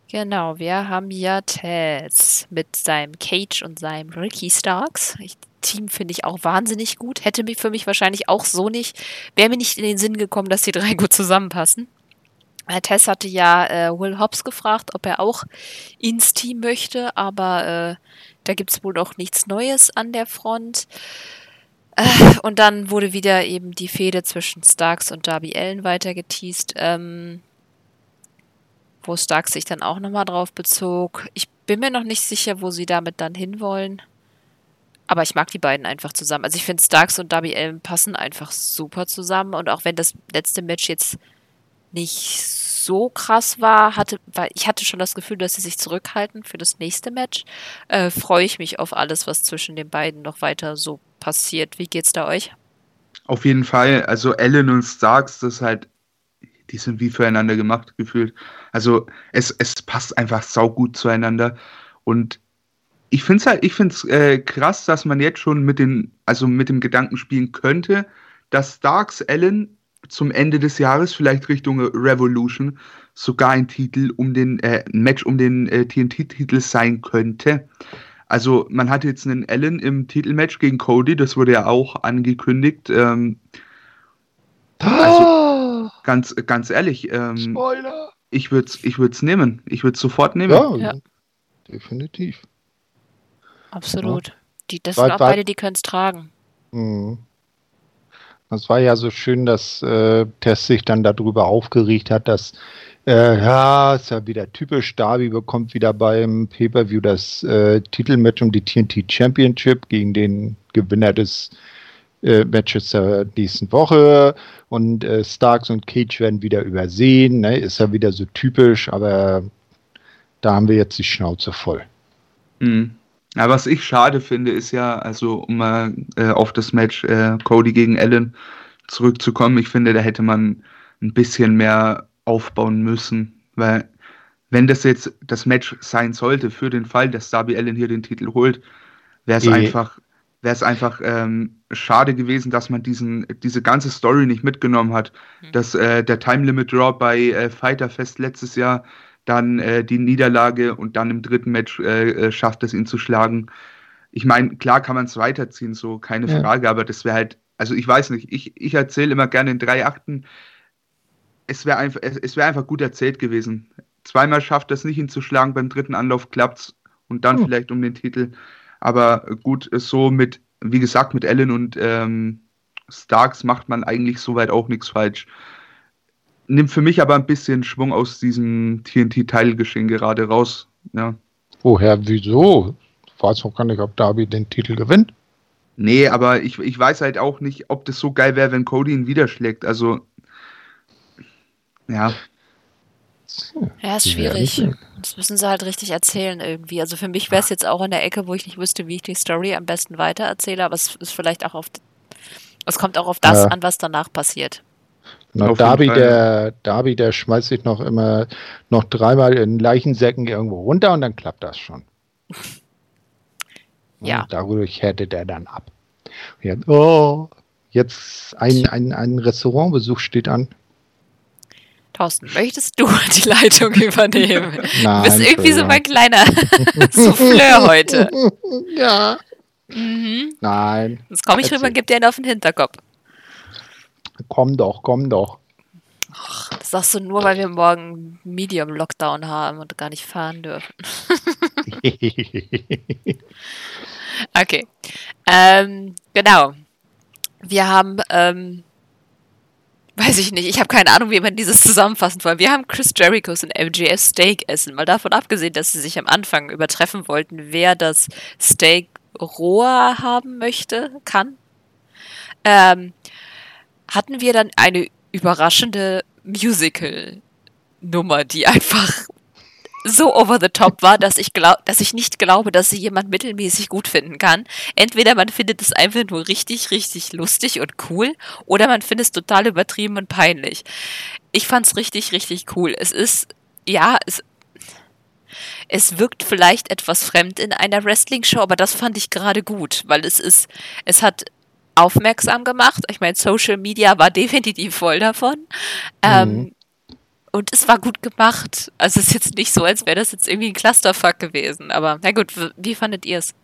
Genau, wir haben ja Taz mit seinem Cage und seinem Ricky Starks. Ich, Team finde ich auch wahnsinnig gut. Hätte mich für mich wahrscheinlich auch so nicht, wäre mir nicht in den Sinn gekommen, dass die drei gut zusammenpassen. Herr Tess hatte ja äh, Will Hobbs gefragt, ob er auch ins Team möchte, aber äh, da gibt es wohl noch nichts Neues an der Front. Äh, und dann wurde wieder eben die Fehde zwischen Starks und Darby Allen weitergeteased, ähm, wo Starks sich dann auch nochmal drauf bezog. Ich bin mir noch nicht sicher, wo sie damit dann hinwollen. Aber ich mag die beiden einfach zusammen. Also ich finde Starks und Darby Allen passen einfach super zusammen. Und auch wenn das letzte Match jetzt nicht so krass war, hatte, weil ich hatte schon das Gefühl, dass sie sich zurückhalten für das nächste Match. Äh, Freue ich mich auf alles, was zwischen den beiden noch weiter so passiert. Wie geht's da euch? Auf jeden Fall. Also Ellen und Starks, das ist halt, die sind wie füreinander gemacht gefühlt. Also es, es passt einfach saugut zueinander. Und ich finde es halt, ich finde es äh, krass, dass man jetzt schon mit den, also mit dem Gedanken spielen könnte, dass Starks Ellen zum Ende des Jahres, vielleicht Richtung Revolution, sogar ein Titel um den, äh, ein Match um den äh, TNT-Titel sein könnte. Also man hatte jetzt einen Allen im Titelmatch gegen Cody, das wurde ja auch angekündigt. Ähm, also oh. ganz, ganz ehrlich, ähm, Spoiler. ich würde es ich würd's nehmen. Ich würde es sofort nehmen. Ja, ja. definitiv. Absolut. Die, das sind auch beide, die können es tragen. Mhm. Das war ja so schön, dass äh, Tess sich dann darüber aufgeregt hat, dass äh, ja, ist ja wieder typisch, Darby bekommt wieder beim Pay-Per-View das äh, Titelmatch um die TNT Championship gegen den Gewinner des äh, Matches der nächsten Woche und äh, Starks und Cage werden wieder übersehen, ne? ist ja wieder so typisch, aber da haben wir jetzt die Schnauze voll. Mhm. Ja, was ich schade finde, ist ja, also um mal äh, auf das Match äh, Cody gegen Allen zurückzukommen, ich finde, da hätte man ein bisschen mehr aufbauen müssen, weil wenn das jetzt das Match sein sollte für den Fall, dass Darby Allen hier den Titel holt, wäre es einfach wäre es einfach ähm, schade gewesen, dass man diesen, diese ganze Story nicht mitgenommen hat. Mhm. Dass äh, der Time Limit Draw bei äh, Fighter Fest letztes Jahr dann äh, die Niederlage und dann im dritten Match äh, äh, schafft es, ihn zu schlagen. Ich meine, klar kann man es weiterziehen, so keine ja. Frage, aber das wäre halt, also ich weiß nicht, ich, ich erzähle immer gerne in drei Akten. Es wäre einfach, es, es wäre einfach gut erzählt gewesen. Zweimal schafft es nicht, ihn zu schlagen, beim dritten Anlauf klappt es und dann hm. vielleicht um den Titel. Aber gut, so mit, wie gesagt, mit Allen und ähm, Starks macht man eigentlich soweit auch nichts falsch nimmt für mich aber ein bisschen Schwung aus diesem TNT-Teilgeschehen gerade raus. Ja. Woher, wieso? Ich weiß noch gar nicht, ob Darby den Titel gewinnt. Nee, aber ich, ich weiß halt auch nicht, ob das so geil wäre, wenn Cody ihn wieder schlägt. Also, ja. Ja, ist schwierig. Das müssen sie halt richtig erzählen irgendwie. Also für mich wäre es jetzt auch in der Ecke, wo ich nicht wüsste, wie ich die Story am besten weitererzähle, aber es ist vielleicht auch auf. Es kommt auch auf das ja. an, was danach passiert. Genau, Darby, der, Darby, der schmeißt sich noch immer noch dreimal in Leichensäcken irgendwo runter und dann klappt das schon. ja. Und dadurch härtet er dann ab. Jetzt, oh, jetzt ein, ein, ein Restaurantbesuch steht an. Thorsten, möchtest du die Leitung übernehmen? Nein, du bist irgendwie so mein kleiner Souffleur heute. Ja. Mhm. Nein. Jetzt komme ich rüber und gebe dir einen auf den Hinterkopf. Komm doch, komm doch. Ach, das sagst du nur, weil wir morgen Medium Lockdown haben und gar nicht fahren dürfen. okay. Ähm, genau. Wir haben, ähm, weiß ich nicht, ich habe keine Ahnung, wie man dieses zusammenfassen soll. Wir haben Chris Jerichos und MJF Steak essen. Mal davon abgesehen, dass sie sich am Anfang übertreffen wollten, wer das Steak roher haben möchte, kann. Ähm, hatten wir dann eine überraschende Musical-Nummer, die einfach so over the top war, dass ich glaub, dass ich nicht glaube, dass sie jemand mittelmäßig gut finden kann. Entweder man findet es einfach nur richtig, richtig lustig und cool, oder man findet es total übertrieben und peinlich. Ich fand es richtig, richtig cool. Es ist, ja, es, es wirkt vielleicht etwas fremd in einer Wrestling-Show, aber das fand ich gerade gut, weil es ist, es hat aufmerksam gemacht. Ich meine, Social Media war definitiv voll davon. Ähm, mhm. Und es war gut gemacht. Also es ist jetzt nicht so, als wäre das jetzt irgendwie ein Clusterfuck gewesen. Aber na gut, wie fandet ihr es?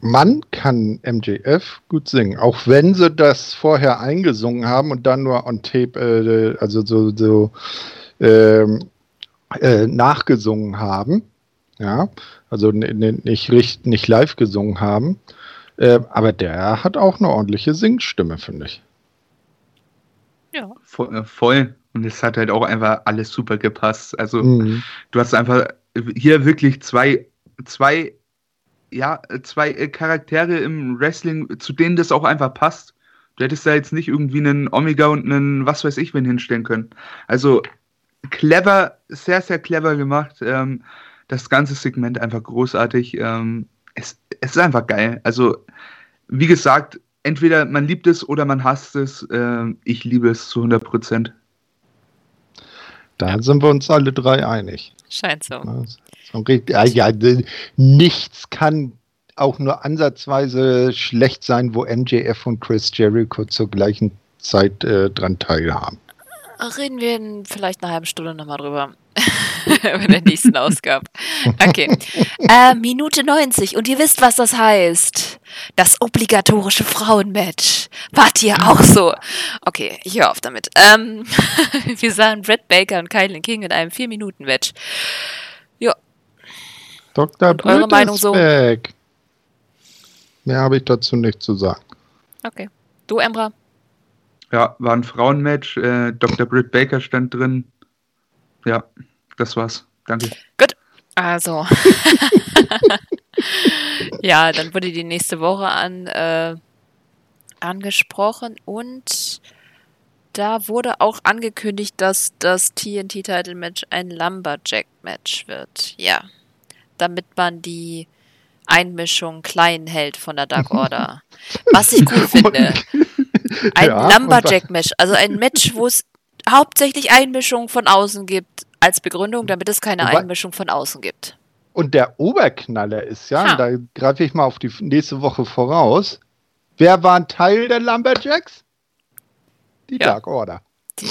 Man kann MJF gut singen, auch wenn sie das vorher eingesungen haben und dann nur on tape, äh, also so, so ähm, äh, nachgesungen haben. Ja, also nicht, nicht live gesungen haben. Äh, aber der hat auch eine ordentliche Singstimme, finde ich. Ja. Voll, äh, voll. Und es hat halt auch einfach alles super gepasst. Also mhm. du hast einfach hier wirklich zwei, zwei, ja, zwei äh, Charaktere im Wrestling, zu denen das auch einfach passt. Du hättest da jetzt nicht irgendwie einen Omega und einen was weiß ich wen hinstellen können. Also clever, sehr, sehr clever gemacht. Ähm, das ganze Segment einfach großartig. Ähm, es, es ist einfach geil. Also, wie gesagt, entweder man liebt es oder man hasst es. Äh, ich liebe es zu 100 Prozent. Da sind wir uns alle drei einig. Scheint so. Ja, nichts kann auch nur ansatzweise schlecht sein, wo MJF und Chris Jericho zur gleichen Zeit äh, dran teilhaben. Reden wir in vielleicht einer halben Stunde nochmal drüber. bei der nächsten Ausgabe. Okay. Äh, Minute 90. Und ihr wisst, was das heißt. Das obligatorische Frauenmatch. Wart ihr auch so? Okay, ich höre auf damit. Ähm, wir sahen Brett Baker und Kylie King in einem 4-Minuten-Match. Ja. Dr. Und eure Meinung so? Weg. Mehr habe ich dazu nicht zu sagen. Okay. Du, Embra? Ja, war ein Frauenmatch. Äh, Dr. Britt Baker stand drin. Ja, das war's. Danke. Gut. Also. ja, dann wurde die nächste Woche an, äh, angesprochen und da wurde auch angekündigt, dass das TNT-Title-Match ein Lumberjack-Match wird. Ja. Damit man die Einmischung klein hält von der Dark Order. Was ich cool finde. Ein ja, Lumberjack-Match, also ein Match, wo es hauptsächlich Einmischung von außen gibt als Begründung, damit es keine Wobei, Einmischung von außen gibt. Und der Oberknaller ist ja, da greife ich mal auf die nächste Woche voraus. Wer war ein Teil der Lumberjacks? Die Ja. Dark Order.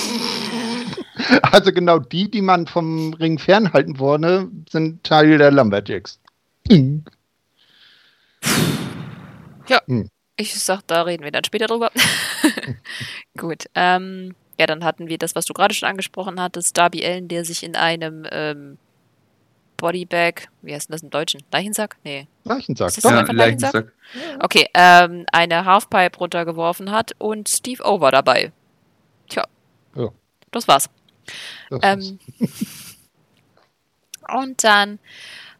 Also genau die, die man vom Ring fernhalten wollte, sind Teil der Lumberjacks. Hm. Ich sag, da reden wir dann später drüber. Gut. Ähm, ja, dann hatten wir das, was du gerade schon angesprochen hattest, Darby Allen, der sich in einem ähm, Bodybag, wie heißt denn das im Deutschen? Leichensack? Nee. Leichensack. Ist das so? einfach Leichensack? Okay, ähm, eine Halfpipe runtergeworfen hat und Steve O war dabei. Tja. Ja. Das war's. Das Ähm, und dann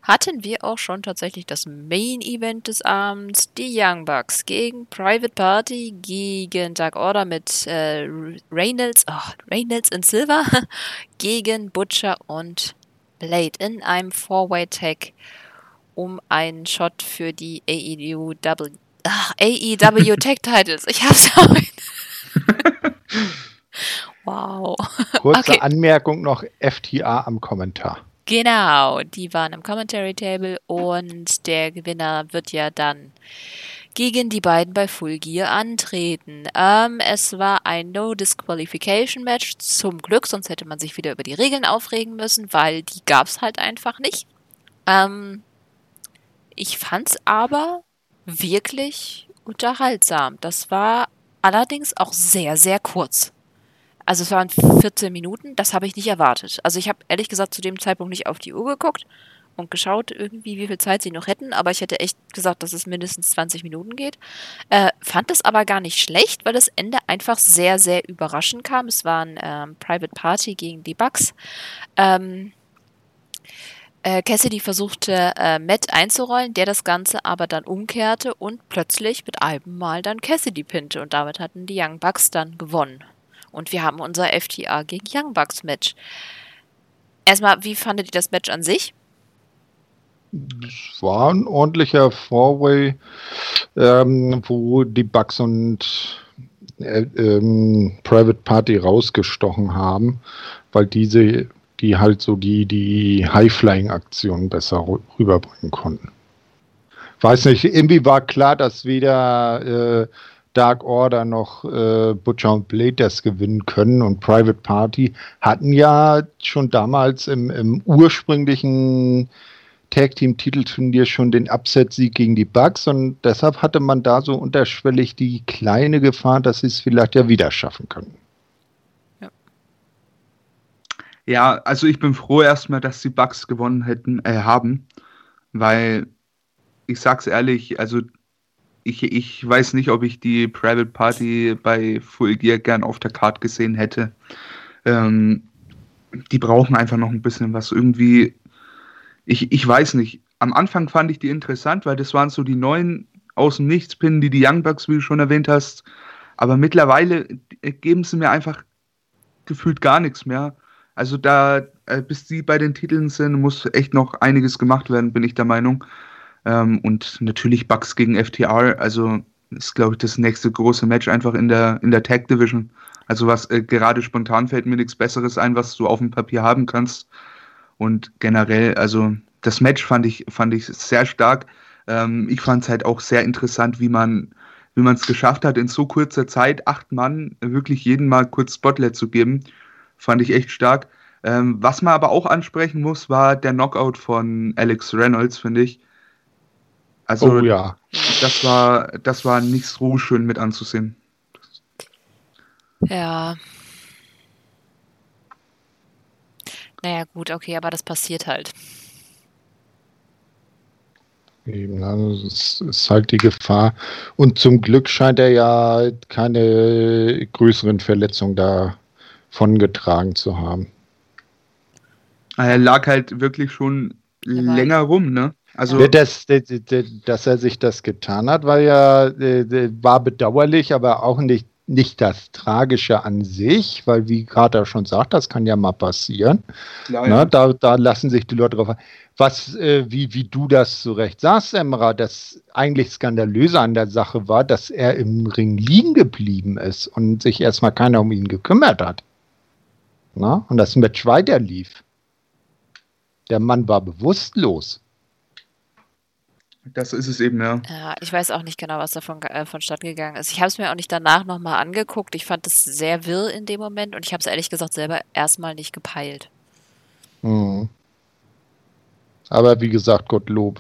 hatten wir auch schon tatsächlich das Main Event des Abends, die Young Bucks gegen Private Party, gegen Dark Order mit äh, Reynolds, oh, Reynolds in Silver, gegen Butcher und Blade in einem Four-Way-Tag um einen Shot für die AEW, ach, AEW Tag Titles. Ich hab's heute. wow. Kurze okay. Anmerkung noch: FTA am Kommentar. Genau, die waren im Commentary Table und der Gewinner wird ja dann gegen die beiden bei Full Gear antreten. Ähm, es war ein No Disqualification Match, zum Glück, sonst hätte man sich wieder über die Regeln aufregen müssen, weil die gab's halt einfach nicht. Ähm, ich fand's aber wirklich unterhaltsam. Das war allerdings auch sehr, sehr kurz. Also es waren 14 Minuten, das habe ich nicht erwartet. Also ich habe ehrlich gesagt zu dem Zeitpunkt nicht auf die Uhr geguckt und geschaut irgendwie, wie viel Zeit sie noch hätten, aber ich hätte echt gesagt, dass es mindestens 20 Minuten geht. Äh, fand es aber gar nicht schlecht, weil das Ende einfach sehr, sehr überraschend kam. Es war ein ähm, Private Party gegen die Bucks. Ähm, äh, Cassidy versuchte äh, Matt einzurollen, der das Ganze aber dann umkehrte und plötzlich mit einem Mal dann Cassidy pinte und damit hatten die Young Bucks dann gewonnen. Und wir haben unser FTA gegen Young Bucks Match. Erstmal, wie fandet ihr das Match an sich? Es war ein ordentlicher Four-Way, ähm, wo die Bucks und äh, ähm, Private Party rausgestochen haben, weil diese, die halt so die, die High-Flying-Aktionen besser rü- rüberbringen konnten. Weiß nicht, irgendwie war klar, dass weder äh, Dark Order noch äh, Butcher und Blade das gewinnen können. Und Private Party hatten ja schon damals im, im ursprünglichen Tag Team Titelturnier schon den Upset-Sieg gegen die Bucks. Und deshalb hatte man da so unterschwellig die kleine Gefahr, dass sie es vielleicht ja wieder schaffen können. Ja, also ich bin froh erstmal, dass die Bucks gewonnen hätten, äh, haben, weil ich sag's ehrlich, also ich, ich weiß nicht, ob ich die Private Party bei Full Gear gern auf der Card gesehen hätte. Ähm, die brauchen einfach noch ein bisschen was irgendwie. Ich, ich weiß nicht. Am Anfang fand ich die interessant, weil das waren so die neuen aus dem Nichts-Pinnen, die die Young Bucks, wie du schon erwähnt hast. Aber mittlerweile geben sie mir einfach gefühlt gar nichts mehr. Also da, äh, bis die bei den Titeln sind, muss echt noch einiges gemacht werden, bin ich der Meinung. Ähm, und natürlich Bucks gegen FTR, also ist, glaube ich, das nächste große Match einfach in der, in der Tag Division. Also was äh, gerade spontan fällt mir nichts Besseres ein, was du auf dem Papier haben kannst. Und generell, also das Match fand ich, fand ich sehr stark. Ähm, ich fand es halt auch sehr interessant, wie man wie man es geschafft hat, in so kurzer Zeit acht Mann wirklich jeden Mal kurz Spotlight zu geben. Fand ich echt stark. Ähm, was man aber auch ansprechen muss, war der Knockout von Alex Reynolds, finde ich. Also oh ja. das war, das war nicht so schön mit anzusehen. Ja. Naja, gut, okay, aber das passiert halt. Eben, also es ist halt die Gefahr. Und zum Glück scheint er ja keine größeren Verletzungen davon getragen zu haben. Er lag halt wirklich schon Ja, länger rum, ne? Also Das, das, das, dass er sich das getan hat, war ja war bedauerlich, aber auch nicht, nicht das Tragische an sich, weil wie Carter schon sagt, das kann ja mal passieren. klar, Ne, da, da lassen sich die Leute drauf ein. Was, äh, wie, wie du das zu Recht sagst, Emra, das eigentlich Skandalöse an der Sache war, dass er im Ring liegen geblieben ist und sich erstmal keiner um ihn gekümmert hat. Na? Und das Match weiter lief. Der Mann war bewusstlos. Das ist es eben, ja. Ja, ich weiß auch nicht genau, was davon äh, vonstatten gegangen ist. Ich habe es mir auch nicht danach nochmal angeguckt. Ich fand es sehr wirr in dem Moment und ich habe es ehrlich gesagt selber erstmal nicht gepeilt. Mhm. Aber wie gesagt, Gottlob,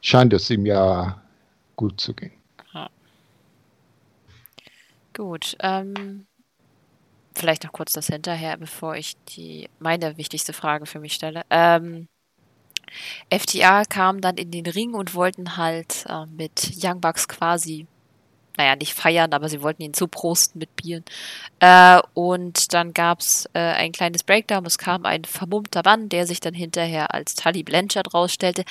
scheint es ihm ja gut zu gehen. Ja. Gut. Ähm, vielleicht noch kurz das hinterher, bevor ich die meine wichtigste Frage für mich stelle. Ähm, FTA kam dann in den Ring und wollten halt äh, mit Young Bucks quasi, naja, nicht feiern, aber sie wollten ihn zuprosten mit Bieren. Äh, und dann gab es äh, ein kleines Breakdown. Es kam ein vermummter Mann, der sich dann hinterher als Tully Blanchard rausstellte.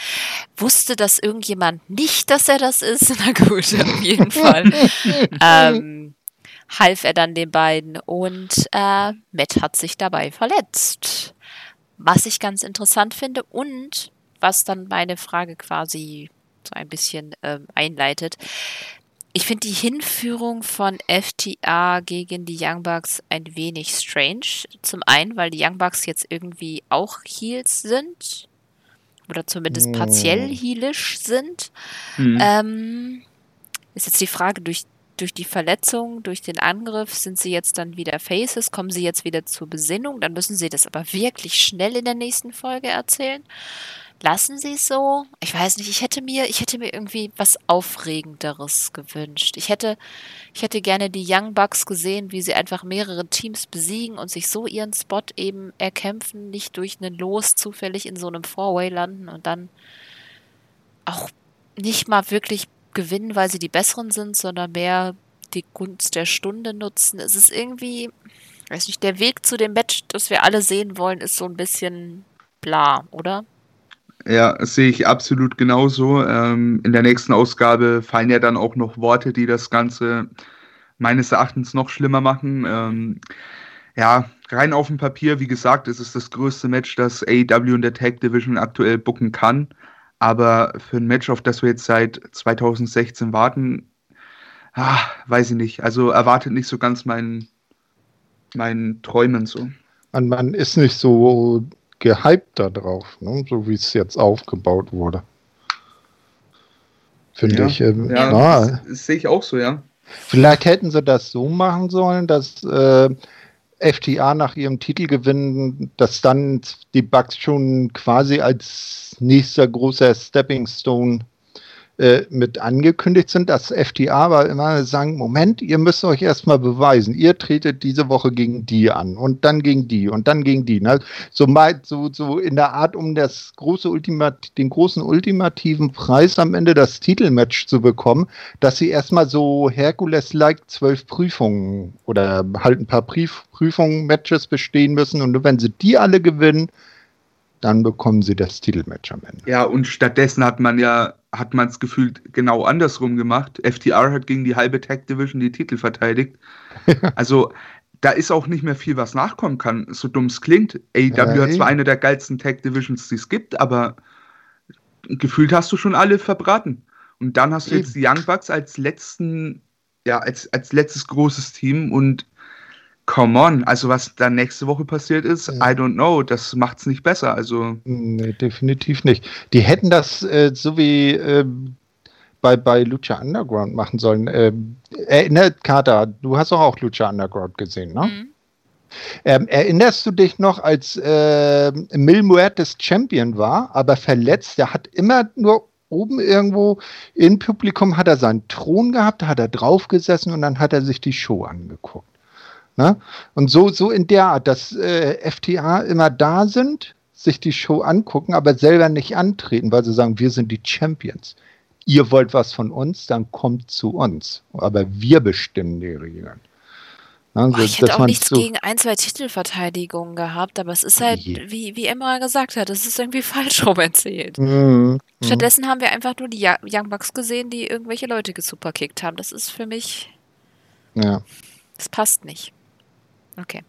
Wusste das irgendjemand nicht, dass er das ist? Na gut, auf jeden Fall. ähm, half er dann den beiden und äh, Matt hat sich dabei verletzt. Was ich ganz interessant finde und was dann meine Frage quasi so ein bisschen ähm, einleitet. Ich finde die Hinführung von FTA gegen die Young Bucks ein wenig strange. Zum einen, weil die Young Bucks jetzt irgendwie auch Heels sind. Oder zumindest partiell heelisch sind. Mhm. Ähm, ist jetzt die Frage, durch durch die Verletzung, durch den Angriff sind sie jetzt dann wieder Faces, kommen sie jetzt wieder zur Besinnung, dann müssen sie das aber wirklich schnell in der nächsten Folge erzählen. Lassen sie es so? Ich weiß nicht, ich hätte mir, ich hätte mir irgendwie was Aufregenderes gewünscht. Ich hätte, ich hätte gerne die Young Bucks gesehen, wie sie einfach mehrere Teams besiegen und sich so ihren Spot eben erkämpfen, nicht durch einen Los zufällig in so einem Four-Way landen und dann auch nicht mal wirklich gewinnen, weil sie die Besseren sind, sondern mehr die Gunst der Stunde nutzen. Es ist irgendwie, weiß nicht, der Weg zu dem Match, das wir alle sehen wollen, ist so ein bisschen bla, oder? Ja, sehe ich absolut genauso. Ähm, in der nächsten Ausgabe fallen ja dann auch noch Worte, die das Ganze meines Erachtens noch schlimmer machen. Ähm, ja, rein auf dem Papier, wie gesagt, ist es das größte Match, das AEW in der Tag Division aktuell booken kann. Aber für ein Match, auf das wir jetzt seit 2016 warten, ah, weiß ich nicht. Also erwartet nicht so ganz meinen, meinen Träumen so. Man, man ist nicht so gehypt da drauf, ne? so wie es jetzt aufgebaut wurde. Finde ja, ich. Ähm, ja, das, das sehe ich auch so, ja. Vielleicht hätten sie das so machen sollen, dass äh, FTA nach ihrem Titelgewinn, dass dann die Bugs schon quasi als nächster großer Stepping Stone äh, mit angekündigt sind, dass FTA aber immer sagen, Moment, ihr müsst euch erstmal beweisen, ihr tretet diese Woche gegen die an und dann gegen die und dann gegen die. Ne? So, so, so in der Art, um das große Ultimat den großen ultimativen Preis am Ende das Titelmatch zu bekommen, dass sie erstmal so Herkules-like zwölf Prüfungen oder halt ein paar Prüf Prüfungen, Matches bestehen müssen und wenn sie die alle gewinnen, dann bekommen sie das Titelmatch am Ende. Ja, und stattdessen hat man ja hat man es gefühlt genau andersrum gemacht. FTR hat gegen die halbe Tag Division die Titel verteidigt. also da ist auch nicht mehr viel, was nachkommen kann, so dumm es klingt. AEW hat zwar eine der geilsten Tag Divisions, die es gibt, aber gefühlt hast du schon alle verbraten. Und dann hast du jetzt die Young Bucks als letzten, ja, als, als letztes großes Team und come on, also was dann nächste Woche passiert ist, ja. I don't know, das macht es nicht besser. Also nee, definitiv nicht. Die hätten das äh, so wie äh, bei, bei Lucha Underground machen sollen. Äh, erinnert Kata, du hast doch auch Lucha Underground gesehen, ne? Mhm. Ähm, erinnerst du dich noch, als äh, Mil Muertes Champion war, aber verletzt? Der hat immer nur oben irgendwo im Publikum hat er seinen Thron gehabt, da hat er drauf gesessen und dann hat er sich die Show angeguckt. Ne? Und so, so in der Art, dass äh, FTA immer da sind, sich die Show angucken, aber selber nicht antreten, weil sie sagen, wir sind die Champions. Ihr wollt was von uns, dann kommt zu uns. Aber wir bestimmen die Regeln. Also, oh, ich hätte auch nichts so gegen ein, zwei Titelverteidigungen gehabt, aber es ist halt, wie, wie Emma gesagt hat, es ist irgendwie falsch rum erzählt. Mm, Stattdessen mm. haben wir einfach nur die Young Bucks gesehen, die irgendwelche Leute gesuperkickt haben. Das ist für mich. Ja. Das passt nicht. Okay.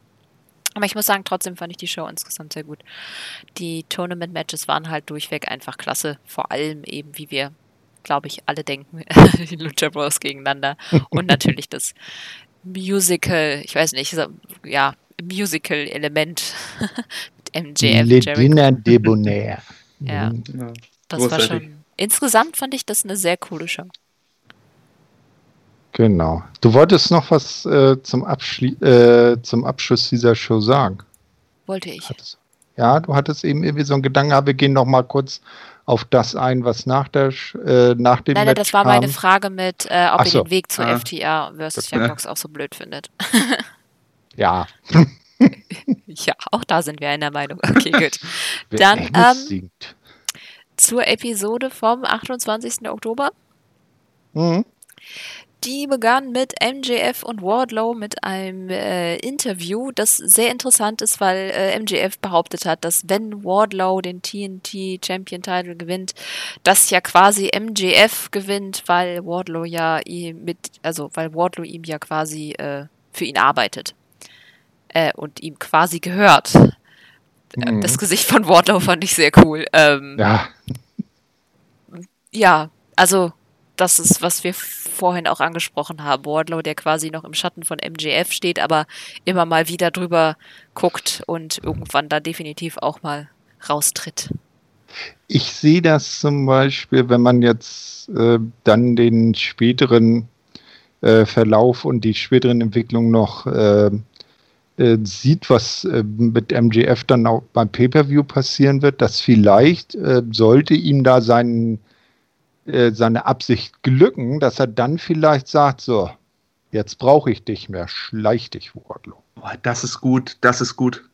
Aber ich muss sagen, trotzdem fand ich die Show insgesamt sehr gut. Die Tournament-Matches waren halt durchweg einfach klasse. Vor allem eben, wie wir, glaube ich, alle denken, die Lucha Bros gegeneinander. Und natürlich das Musical, ich weiß nicht, ja, Musical-Element mit MJF. Le Dinner Debonair. ja. ja. Das war schon, insgesamt fand ich das eine sehr coole Show. Genau. Du wolltest noch was äh, zum, Abschli äh, zum Abschluss dieser Show sagen. Wollte ich. Hattest, ja, du hattest eben irgendwie so einen Gedanken, aber wir gehen noch mal kurz auf das ein, was nach, der, äh, nach dem Nein, Match das war kam. meine Frage mit, äh, ob Ach ihr so. den Weg zu Ah. FTA versus Ja. Young Bucks auch so blöd findet. Ja, ja, auch da sind wir einer Meinung. Okay, gut. wer Dann, ähm. Zur Episode vom 28. Oktober. Mhm. Die begann mit MJF und Wardlow mit einem äh, Interview, das sehr interessant ist, weil äh, MJF behauptet hat, dass wenn Wardlow den TNT Champion Title gewinnt, das ja quasi MJF gewinnt, weil Wardlow ja ihm mit, also weil Wardlow ihm ja quasi äh, für ihn arbeitet äh, und ihm quasi gehört. Äh, Mhm. Das Gesicht von Wardlow fand ich sehr cool. Ähm, Ja, ja, also das ist, was wir vorhin auch angesprochen haben. Wardlow, der quasi noch im Schatten von MJF steht, aber immer mal wieder drüber guckt und irgendwann da definitiv auch mal raustritt. ich sehe das zum Beispiel, wenn man jetzt äh, dann den späteren äh, Verlauf und die späteren Entwicklungen noch äh, äh, sieht, was äh, mit MJF dann auch beim Pay-Per-View passieren wird, dass vielleicht äh, sollte ihm da sein, äh, seine Absicht glücken, dass er dann vielleicht sagt, so, jetzt brauche ich dich mehr, schleich dich, Wardlow. Boah, das ist gut, das ist gut.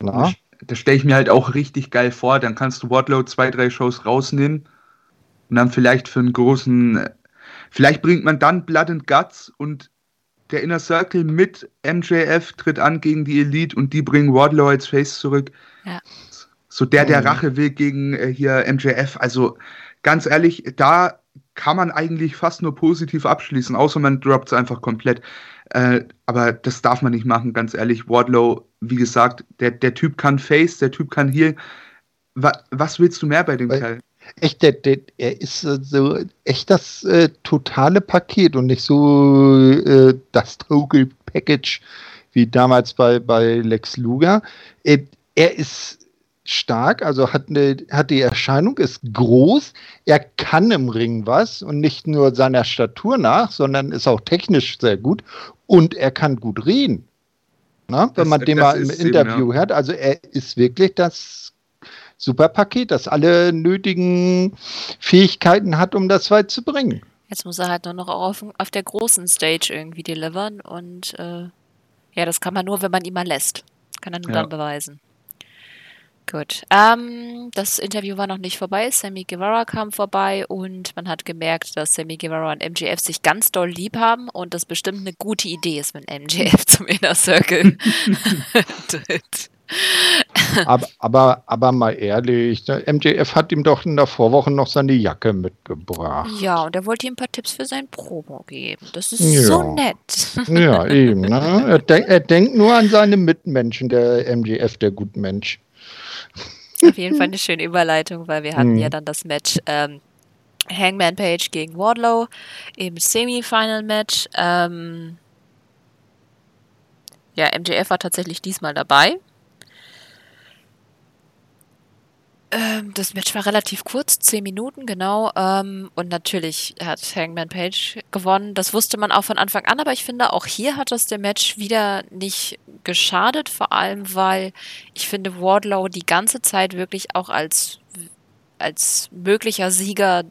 Na? Das, das stelle ich mir halt auch richtig geil vor. Dann kannst du Wardlow zwei, drei Shows rausnehmen und dann vielleicht für einen großen. Vielleicht bringt man dann Blood and Guts und der Inner Circle mit MJF tritt an gegen die Elite und die bringen Wardlow als Face zurück. Ja. So der, der Mhm. Rache will gegen äh, hier MJF. Also ganz ehrlich, da kann man eigentlich fast nur positiv abschließen, außer man droppt es einfach komplett. Äh, aber das darf man nicht machen, ganz ehrlich. Wardlow, wie gesagt, der, der Typ kann Face, der Typ kann Heal. Wa was willst du mehr bei dem Weil- Kerl? Echt, der, der, er ist äh, so echt das äh, totale Paket und nicht so äh, das Total Package wie damals bei, bei Lex Luger. Äh, er ist stark, also hat, eine, hat die Erscheinung, ist groß, er kann im Ring was und nicht nur seiner Statur nach, sondern ist auch technisch sehr gut und er kann gut reden. Na, wenn Das- man den das mal im ist eben, Interview hört, also er ist wirklich das super Paket, das alle nötigen Fähigkeiten hat, um das weit zu bringen. Jetzt muss er halt nur noch auf, auf der großen Stage irgendwie delivern und äh, ja, das kann man nur, wenn man ihn mal lässt. Kann er nur Ja. dann beweisen. Gut. Ähm, das Interview war noch nicht vorbei. Sammy Guevara kam vorbei und man hat gemerkt, dass Sammy Guevara und MJF sich ganz doll lieb haben und das bestimmt eine gute Idee ist, wenn MJF zum Inner Circle tritt. Aber, aber, aber mal ehrlich, der MJF hat ihm doch in der Vorwoche noch seine Jacke mitgebracht. Ja, und er wollte ihm ein paar Tipps für sein Promo geben. Das ist Ja. so nett. Ja, eben. Ne? Er, denk, er denkt nur an seine Mitmenschen, der MJF, der Gutmensch. Auf jeden Fall eine schöne Überleitung, weil wir hatten Mhm. ja dann das Match ähm, Hangman Page gegen Wardlow im Semifinal-Match. Ähm, ja, MJF war tatsächlich diesmal dabei. Ähm, das Match war relativ kurz, 10 Minuten, genau. Ähm, und natürlich hat Hangman Page gewonnen. Das wusste man auch von Anfang an, aber ich finde, auch hier hat das dem Match wieder nicht geschadet, vor allem weil ich finde, Wardlow die ganze Zeit wirklich auch als, als möglicher Sieger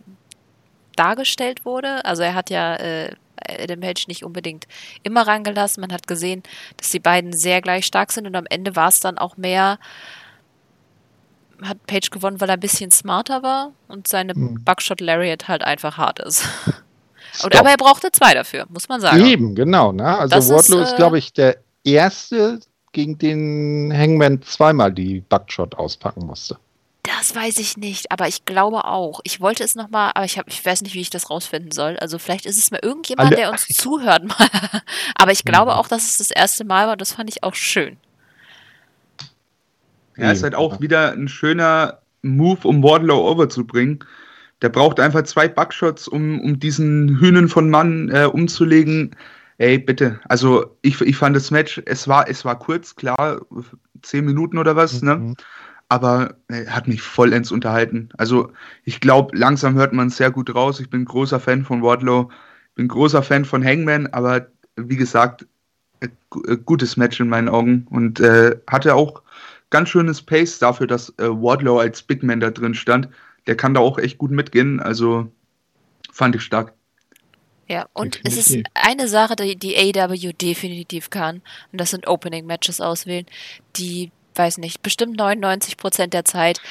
dargestellt wurde. Also er hat ja äh, Adam Page nicht unbedingt immer rangelassen. Man hat gesehen, dass die beiden sehr gleich stark sind und am Ende war es dann auch mehr, hat Page gewonnen, weil er ein bisschen smarter war und seine Hm. Buckshot Lariat halt einfach hart ist. Und, aber er brauchte zwei dafür, muss man sagen. Eben, genau. Ne? Also Das Wardlow ist, ist, äh, glaube ich, der erste, gegen den Hangman zweimal die Buckshot auspacken musste. Das weiß ich nicht, aber ich glaube auch. Ich wollte es nochmal, aber ich, hab, ich weiß nicht, wie ich das rausfinden soll. Also vielleicht ist es mir irgendjemand, Alle- der uns zuhört. mal. aber ich glaube Mhm. auch, dass es das erste Mal war. und Das fand ich auch schön. Ja, ist halt auch wieder ein schöner Move, um Wardlow overzubringen. Der braucht einfach zwei Buckshots, um, um diesen Hühnen von Mann äh, umzulegen. Ey, bitte. Also ich, ich fand das Match, es war, es war kurz, klar, zehn Minuten oder was, ne? Mhm. aber er hat mich vollends unterhalten. Also ich glaube, langsam hört man sehr gut raus. Ich bin großer Fan von Wardlow, bin großer Fan von Hangman, aber wie gesagt, äh, äh, gutes Match in meinen Augen und äh, hatte auch ganz schönes Pace dafür, dass äh, Wardlow als Big Man da drin stand. Der kann da auch echt gut mitgehen, also fand ich stark. Ja, und es ist eine Sache, die, die AW definitiv kann, und das sind Opening-Matches auswählen, die weiß nicht, bestimmt 99 Prozent der Zeit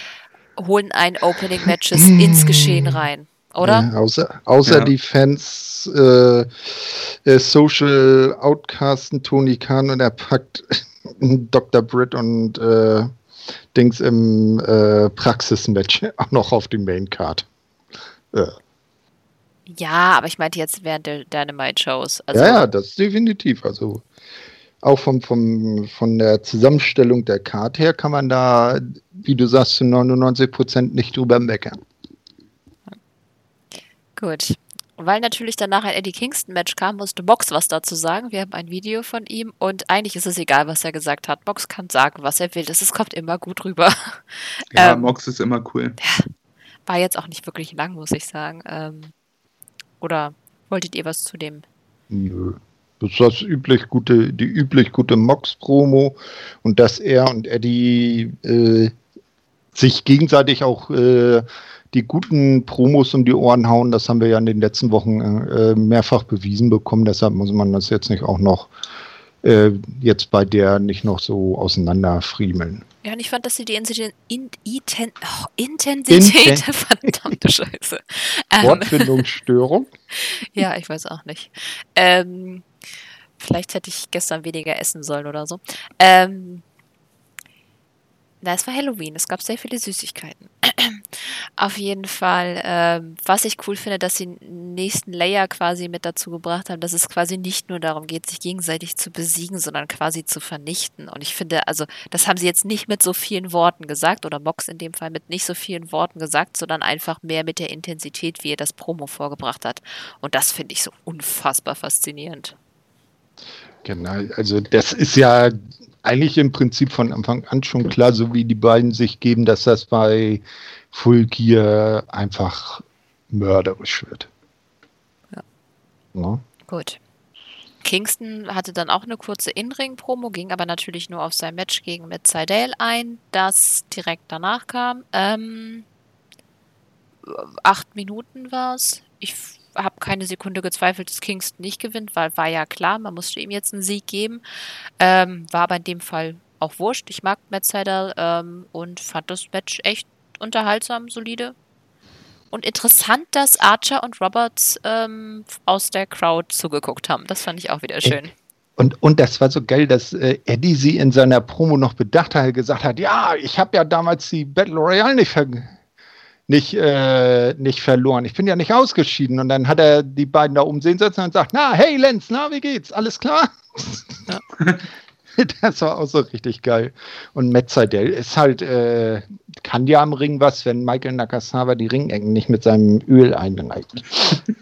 holen ein Opening-Matches ins Geschehen rein, oder? Ja, außer außer ja. die Fans äh, äh, Social Outcasten Tony Khan und er packt Dr. Britt und äh, Dings im äh, Praxis-Match auch noch auf die Main-Card. Äh. Ja, aber ich meinte jetzt während der Dynamite-Shows. Also, ja, ja, das definitiv. Also auch vom, vom, von der Zusammenstellung der Karte her kann man da, wie du sagst, zu 99 Prozent nicht drüber meckern. Gut. Weil natürlich danach ein Eddie Kingston-Match kam, musste Box was dazu sagen. Wir haben ein Video von ihm und eigentlich ist es egal, was er gesagt hat. Box kann sagen, was er will. Das ist, kommt immer gut rüber. Ja, ähm, Box ist immer cool. War jetzt auch nicht wirklich lang, muss ich sagen. Ähm, oder wolltet ihr was zu dem? Nö. Das ist das üblich gute, die üblich gute Mox-Promo und dass er und Eddie äh, sich gegenseitig auch äh, die guten Promos um die Ohren hauen, das haben wir ja in den letzten Wochen äh, mehrfach bewiesen bekommen. Deshalb muss man das jetzt nicht auch noch äh, jetzt bei der nicht noch so auseinanderfriemeln. Ja, und ich fand, dass sie die Intensität, in, Inten, oh, Intensität Inten verdammte Scheiße. Ähm, Wortfindungsstörung? ja, ich weiß auch nicht. Ähm, Vielleicht hätte ich gestern weniger essen sollen oder so. Ähm, na, es war Halloween. Es gab sehr viele Süßigkeiten. Auf jeden Fall, ähm, was ich cool finde, dass sie den nächsten Layer quasi mit dazu gebracht haben, dass es quasi nicht nur darum geht, sich gegenseitig zu besiegen, sondern quasi zu vernichten. Und ich finde, also, das haben sie jetzt nicht mit so vielen Worten gesagt, oder Mox in dem Fall mit nicht so vielen Worten gesagt, sondern einfach mehr mit der Intensität, wie er das Promo vorgebracht hat. Und das finde ich so unfassbar faszinierend. Genau, also das ist ja eigentlich im Prinzip von Anfang an schon klar, so wie die beiden sich geben, dass das bei Full Gear einfach mörderisch wird. Ja. ja. Gut. Kingston hatte dann auch eine kurze In-Ring-Promo, ging aber natürlich nur auf sein Match gegen Matt Seidel ein, das direkt danach kam. Ähm, acht Minuten war es. Ich habe keine Sekunde gezweifelt, dass Kingston nicht gewinnt, weil war ja klar, man musste ihm jetzt einen Sieg geben. Ähm, war aber in dem Fall auch wurscht. Ich mag Matt Seidel ähm, und fand das Match echt unterhaltsam, solide. Und interessant, dass Archer und Roberts ähm, aus der Crowd zugeguckt haben. Das fand ich auch wieder schön. Und, und das war so geil, dass äh, Eddie sie in seiner Promo noch bedacht hat, gesagt hat, ja, ich habe ja damals die Battle Royale nicht ver nicht, äh, nicht verloren. Ich bin ja nicht ausgeschieden. Und dann hat er die beiden da oben sehen sitzen und sagt, na, hey Lenz, na, wie geht's? Alles klar? Ja. das war auch so richtig geil. Und Matt Seidel ist halt, äh, kann ja am Ring was, wenn Michael Nakasawa die Ringecken nicht mit seinem Öl einreibt.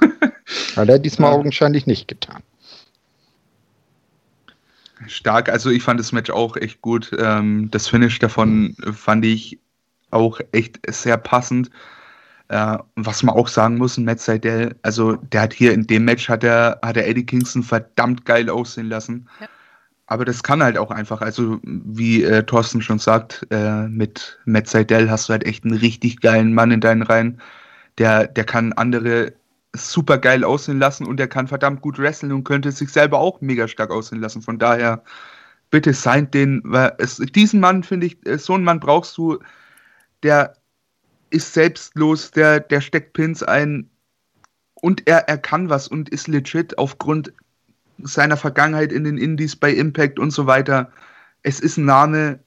Hat er diesmal ja. augenscheinlich nicht getan. Stark, also ich fand das Match auch echt gut. Ähm, das Finish davon fand ich auch echt sehr passend. Äh, was man auch sagen muss, Matt Seidel, also der hat hier in dem Match hat er, hat er Eddie Kingston verdammt geil aussehen lassen. Ja. Aber das kann halt auch einfach, also wie äh, Thorsten schon sagt, äh, mit Matt Seidel hast du halt echt einen richtig geilen Mann in deinen Reihen. Der, der kann andere super geil aussehen lassen und der kann verdammt gut wresteln und könnte sich selber auch mega stark aussehen lassen. Von daher, bitte seid den, weil es, diesen Mann finde ich, äh, so einen Mann brauchst du, der ist selbstlos, der, der steckt Pins ein und er, er kann was und ist legit aufgrund seiner Vergangenheit in den Indies bei Impact und so weiter. Es ist ein Name,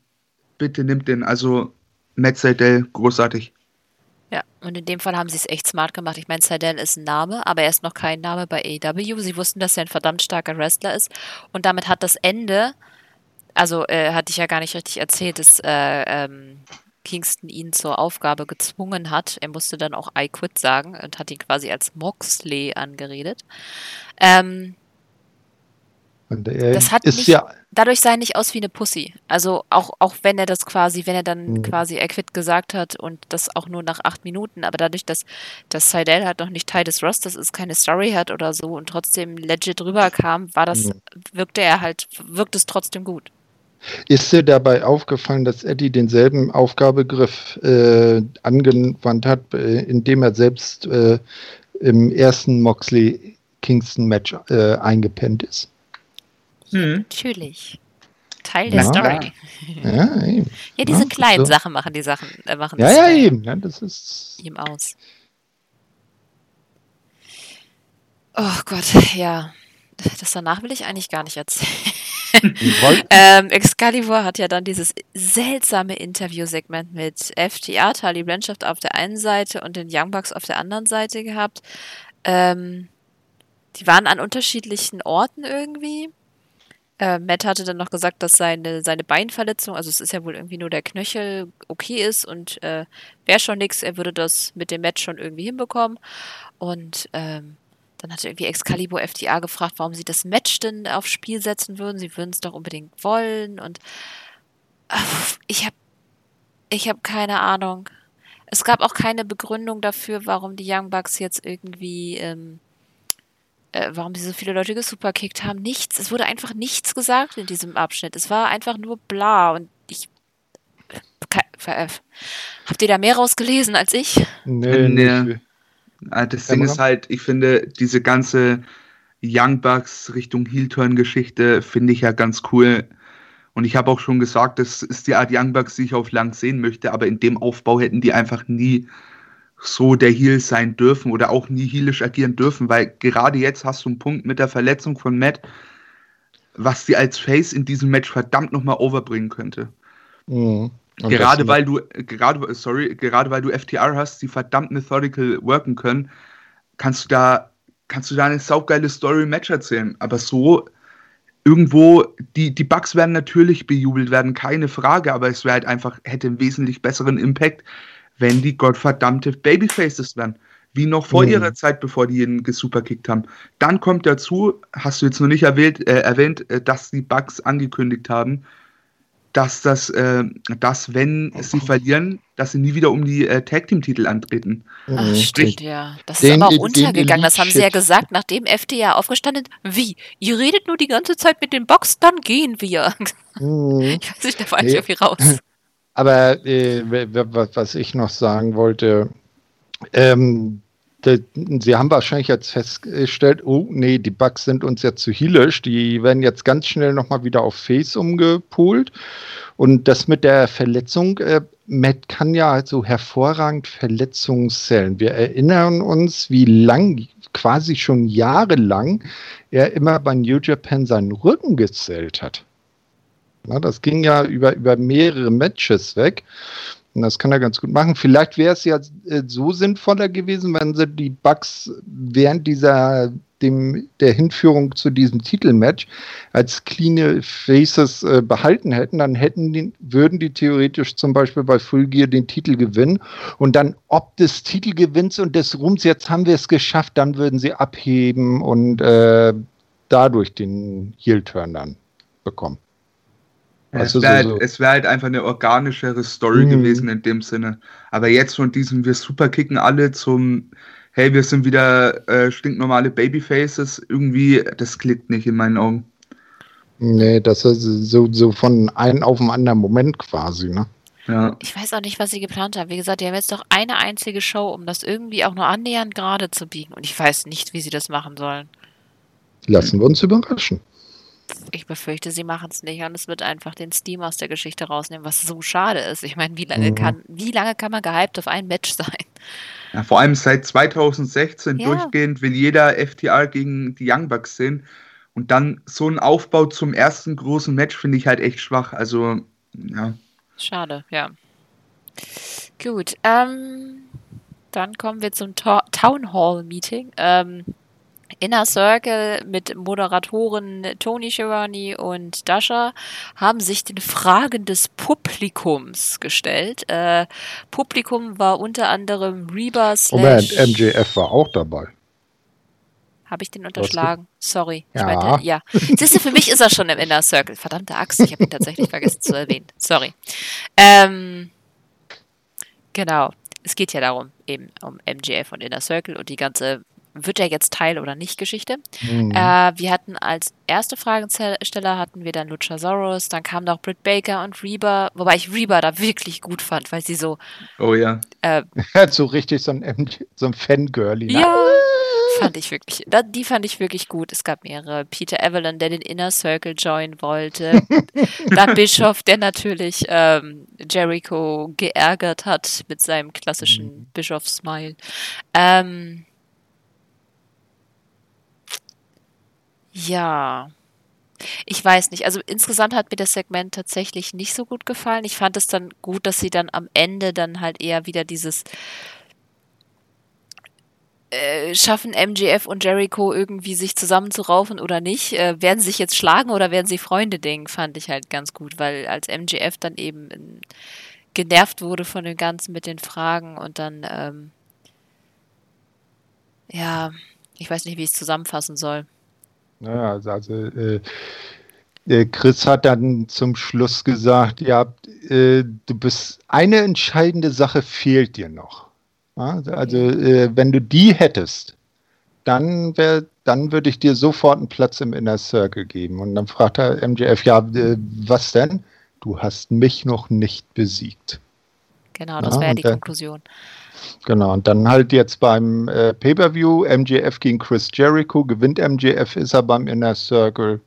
bitte nimmt den. Also Matt Seidel, großartig. Ja, und in dem Fall haben sie es echt smart gemacht. Ich meine, Seidel ist ein Name, aber er ist noch kein Name bei AEW. Sie wussten, dass er ein verdammt starker Wrestler ist. Und damit hat das Ende, also äh, hatte ich ja gar nicht richtig erzählt, dass äh, ähm, Kingston ihn zur Aufgabe gezwungen hat. Er musste dann auch I quit sagen und hat ihn quasi als Moxley angeredet. Ähm, Das hat ist nicht- ja, Dadurch sah er nicht aus wie eine Pussy. Also auch, auch wenn er das quasi, wenn er dann Mhm. quasi er quit gesagt hat und das auch nur nach acht Minuten, aber dadurch, dass, dass Seidel halt noch nicht Teil des Rosters ist, keine Story hat oder so und trotzdem legit rüberkam, war das, Mhm. wirkte er halt, wirkt es trotzdem gut. Ist dir dabei aufgefallen, dass Eddie denselben Aufgabegriff äh, angewandt hat, äh, indem er selbst äh, im ersten Moxley-Kingston-Match äh, eingepennt ist? Hm. Natürlich. Teil der Ja. Story. Ja, eben. Ja, diese Ja, kleinen so. Sachen machen die Sachen, äh, machen Ja, das ja, bei eben. Ja, das ist. ihm aus. Oh Gott, ja. Das danach will ich eigentlich gar nicht erzählen. Ähm, Excalibur hat ja dann dieses seltsame Interviewsegment mit FTA, Tali Blanchard auf der einen Seite und den Young Bucks auf der anderen Seite gehabt. Ähm, die waren an unterschiedlichen Orten irgendwie. Äh, Matt hatte dann noch gesagt, dass seine, seine Beinverletzung, also es ist ja wohl irgendwie nur der Knöchel, okay ist und äh, wäre schon nix, er würde das mit dem Match schon irgendwie hinbekommen. Und ähm, dann hatte irgendwie Excalibur FTA gefragt, warum sie das Match denn aufs Spiel setzen würden. Sie würden es doch unbedingt wollen. Und ach, ich habe ich hab keine Ahnung. Es gab auch keine Begründung dafür, warum die Young Bucks jetzt irgendwie, ähm, äh, warum sie so viele Leute gesuperkickt haben. Nichts. Es wurde einfach nichts gesagt in diesem Abschnitt. Es war einfach nur bla. Und ich. Ke- äh, Habt ihr da mehr rausgelesen als ich? Nee, Nee. Ah, Das Ding ist halt, ich finde, diese ganze Young Bucks Richtung Heel-Turn-Geschichte finde ich ja ganz cool. Und ich habe auch schon gesagt, das ist die Art Young Bucks, die ich auf lang sehen möchte, aber in dem Aufbau hätten die einfach nie so der Heel sein dürfen oder auch nie heelisch agieren dürfen, weil gerade jetzt hast du einen Punkt mit der Verletzung von Matt, was die als Face in diesem Match verdammt nochmal overbringen könnte. Mhm. Und Gerade weil du, gerade, sorry, gerade weil du FTR hast, die verdammt methodical worken können, kannst du da, kannst du da eine saugeile Story-Match erzählen. Aber so irgendwo, die, die Bugs werden natürlich bejubelt werden, keine Frage, aber es wäre halt einfach, hätte einen wesentlich besseren Impact, wenn die gottverdammte Babyfaces wären. Wie noch vor Mhm. ihrer Zeit, bevor die ihn gesuperkickt haben. Dann kommt dazu, hast du jetzt noch nicht erwähnt, äh, erwähnt äh, dass die Bugs angekündigt haben, dass das, äh, dass wenn sie verlieren, dass sie nie wieder um die äh, Tag Team Titel antreten. Ach, stimmt, ja. Das den- ist aber auch untergegangen. Das haben sie ja gesagt, nachdem FTA aufgestanden ist. Wie? Ihr redet nur die ganze Zeit mit den Box, dann gehen wir. Mhm. Ich weiß nicht, da war ich Nee. irgendwie raus. Aber äh, was ich noch sagen wollte, ähm, sie haben wahrscheinlich jetzt festgestellt, oh nee, die Bugs sind uns jetzt zu heelisch, die werden jetzt ganz schnell nochmal wieder auf Face umgepolt. Und das mit der Verletzung, äh, Matt kann ja halt so hervorragend Verletzungen zählen. Wir erinnern uns, wie lang, quasi schon jahrelang, er immer bei New Japan seinen Rücken gezählt hat. Na, das ging ja über, über mehrere Matches weg. Und das kann er ganz gut machen. Vielleicht wäre es ja äh, so sinnvoller gewesen, wenn sie die Bugs während dieser dem, der Hinführung zu diesem Titelmatch als clean Faces äh, behalten hätten, dann hätten die, würden die theoretisch zum Beispiel bei Full Gear den Titel gewinnen und dann ob des Titelgewinns und des Ruhms, jetzt haben wir es geschafft, dann würden sie abheben und äh, dadurch den Heel-Turn dann bekommen. Also es wäre so- halt, es wär halt einfach eine organischere Story Mhm. gewesen in dem Sinne. Aber jetzt von diesem, wir superkicken alle zum, hey, wir sind wieder äh, stinknormale Babyfaces, irgendwie, das klickt nicht in meinen Augen. Nee, das ist so, so von einem auf den anderen Moment quasi, ne? Ja. Ich weiß auch nicht, was sie geplant haben. Wie gesagt, die haben jetzt doch eine einzige Show, um das irgendwie auch nur annähernd gerade zu biegen. Und ich weiß nicht, wie sie das machen sollen. Lassen wir uns überraschen. Ich befürchte, sie machen es nicht und es wird einfach den Steam aus der Geschichte rausnehmen, was so schade ist. Ich meine, wie lange Mhm. kann, wie lange kann man gehypt auf ein Match sein? ja. Vor allem seit 2016 Ja. durchgehend will jeder FTR gegen die Young Bucks sehen. Und dann so ein Aufbau zum ersten großen Match finde ich halt echt schwach. Also, ja. Schade, ja. Gut, ähm, dann kommen wir zum Ta Town Hall Meeting. Ähm, Inner Circle mit Moderatoren Tony Schiavone und Dasha haben sich den Fragen des Publikums gestellt. Äh, Publikum war unter anderem Reba Moment. MJF war auch dabei. Habe ich den unterschlagen? Sorry. Ja. Ich meinte, ja. Siehst du, für mich ist er schon im Inner Circle. Verdammte Axt, ich habe ihn tatsächlich vergessen zu erwähnen. Sorry. Ähm, genau. Es geht ja darum, eben um MGF und Inner Circle und die ganze wird er jetzt Teil oder nicht Geschichte. Mhm. Äh, wir hatten als erste Fragesteller hatten wir dann Luchasaurus, dann kam noch Britt Baker und Reba, wobei ich Reba da wirklich gut fand, weil sie so Oh ja. äh, so richtig so ein, so ein Fangirlie. ne? Ja, fand ich wirklich. Da, die fand ich wirklich gut. Es gab mehrere. Peter Evelyn, der den Inner Circle joinen wollte. Dann Bischof, der natürlich ähm, Jericho geärgert hat mit seinem klassischen Bischof-Smile. Ähm, ja. Ich weiß nicht. Also insgesamt hat mir das Segment tatsächlich nicht so gut gefallen. Ich fand es dann gut, dass sie dann am Ende dann halt eher wieder dieses äh, schaffen MJF und Jericho irgendwie sich zusammenzuraufen oder nicht? Äh, werden sie sich jetzt schlagen oder werden sie Freunde Ding? Fand ich halt ganz gut, weil als MJF dann eben in, genervt wurde von dem Ganzen mit den Fragen und dann, ähm, ja, ich weiß nicht, wie ich es zusammenfassen soll. Ja, also, also äh, äh, Chris hat dann zum Schluss gesagt, ja, äh, du bist eine entscheidende Sache fehlt dir noch. Ja, also äh, wenn du die hättest, dann wär, dann würde ich dir sofort einen Platz im Inner Circle geben. Und dann fragt er MJF, ja, äh, was denn? Du hast mich noch nicht besiegt. Genau, das wäre ja die dann- Konklusion. Genau, und dann halt jetzt beim äh, Pay-Per-View, MJF gegen Chris Jericho, gewinnt MJF, ist er beim Inner Circle,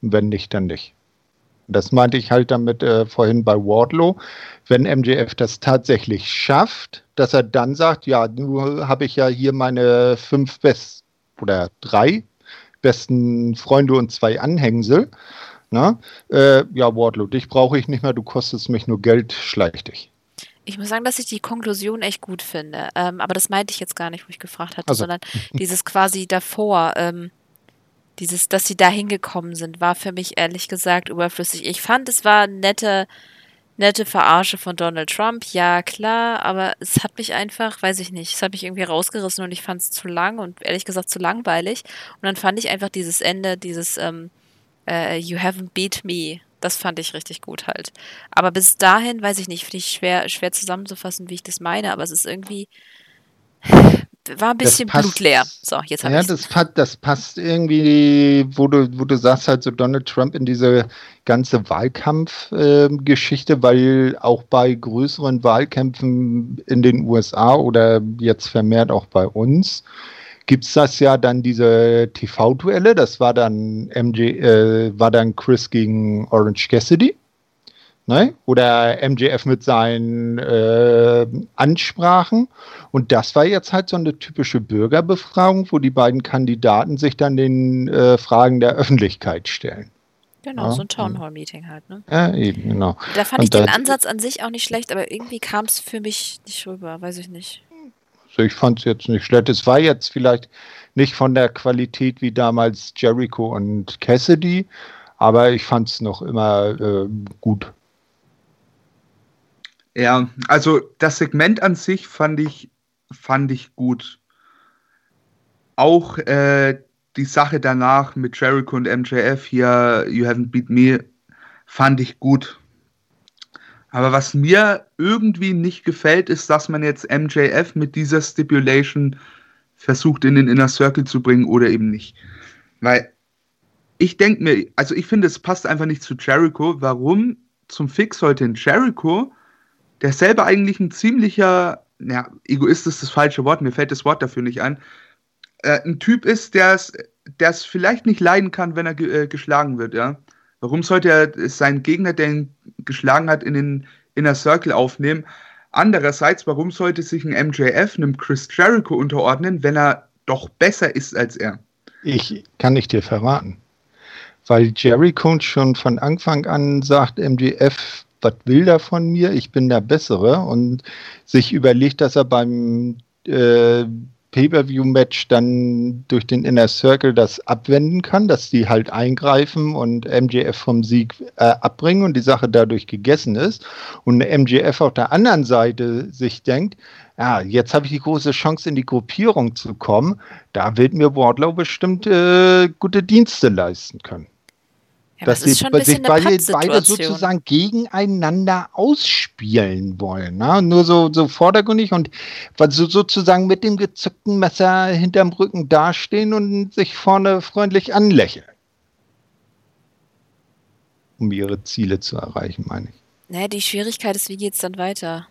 wenn nicht, dann nicht. Das meinte ich halt damit äh, vorhin bei Wardlow. Wenn MJF das tatsächlich schafft, dass er dann sagt, ja, nur habe ich ja hier meine fünf best oder drei besten Freunde und zwei Anhängsel. Na? Äh, ja, Wardlow, dich brauche ich nicht mehr, du kostest mich nur Geld, schleich dich. Ich muss sagen, dass ich die Konklusion echt gut finde. Ähm, aber das meinte ich jetzt gar nicht, wo ich gefragt hatte, Also. sondern dieses quasi davor, ähm, dieses, dass sie da hingekommen sind, war für mich ehrlich gesagt überflüssig. Ich fand, es war nette, nette Verarsche von Donald Trump, ja klar, aber es hat mich einfach, weiß ich nicht, es hat mich irgendwie rausgerissen und ich fand es zu lang und ehrlich gesagt zu langweilig. Und dann fand ich einfach dieses Ende, dieses ähm, äh, You haven't beat me, das fand ich richtig gut halt. Aber bis dahin, weiß ich nicht, finde ich schwer, schwer zusammenzufassen, wie ich das meine, aber es ist irgendwie, war ein bisschen passt- blutleer. So, jetzt habe Ja, das, das passt irgendwie, wo du, wo du sagst, halt so Donald Trump in diese ganze Wahlkampfgeschichte, weil auch bei größeren Wahlkämpfen in den USA oder jetzt vermehrt auch bei uns, gibt es das ja dann diese TV-Duelle. Das war dann MJ, äh, war dann Chris gegen Orange Cassidy. Ne? Oder MJF mit seinen äh, Ansprachen. Und das war jetzt halt so eine typische Bürgerbefragung, wo die beiden Kandidaten sich dann den äh, Fragen der Öffentlichkeit stellen. Genau, Ja, so ein Townhall-Meeting halt, ne? Ja, eben, genau. Da fand Und ich den Ansatz an sich auch nicht schlecht, aber irgendwie kam es für mich nicht rüber, weiß ich nicht. Also ich fand es jetzt nicht schlecht. Es war jetzt vielleicht nicht von der Qualität wie damals Jericho und Cassidy, aber ich fand es noch immer äh, gut. Ja, also das Segment an sich fand ich, fand ich gut. Auch äh, die Sache danach mit Jericho und MJF hier, You Haven't Beat Me, fand ich gut. Aber was mir irgendwie nicht gefällt, ist, dass man jetzt MJF mit dieser Stipulation versucht in den Inner Circle zu bringen oder eben nicht. Weil ich denke mir, also ich finde, es passt einfach nicht zu Jericho. Warum zum Fix sollte ein Jericho der selber eigentlich ein ziemlicher, ja, Egoist ist das falsche Wort, mir fällt das Wort dafür nicht ein, äh, ein Typ ist, der es vielleicht nicht leiden kann, wenn er ge äh, geschlagen wird, ja. Warum sollte er seinen Gegner, der ihn geschlagen hat, in den Inner Circle aufnehmen? Andererseits, warum sollte sich ein MJF einem Chris Jericho unterordnen, wenn er doch besser ist als er? Ich kann nicht dir verraten. Weil Jericho schon von Anfang an sagt, MJF, was will der von mir? Ich bin der Bessere. Und sich überlegt, dass er beim, äh, Pay-Per-View-Match dann durch den Inner Circle das abwenden kann, dass die halt eingreifen und MJF vom Sieg äh, abbringen und die Sache dadurch gegessen ist. Und MJF auf der anderen Seite sich denkt, ja, jetzt habe ich die große Chance, in die Gruppierung zu kommen. Da wird mir Wardlow bestimmt äh, gute Dienste leisten können. Ja, dass sie sich beide, beide sozusagen gegeneinander ausspielen wollen. Ne? Nur so, so vordergründig und so, sozusagen mit dem gezückten Messer hinterm Rücken dastehen und sich vorne freundlich anlächeln. Um ihre Ziele zu erreichen, meine ich. Naja, die Schwierigkeit ist, wie geht es dann weiter?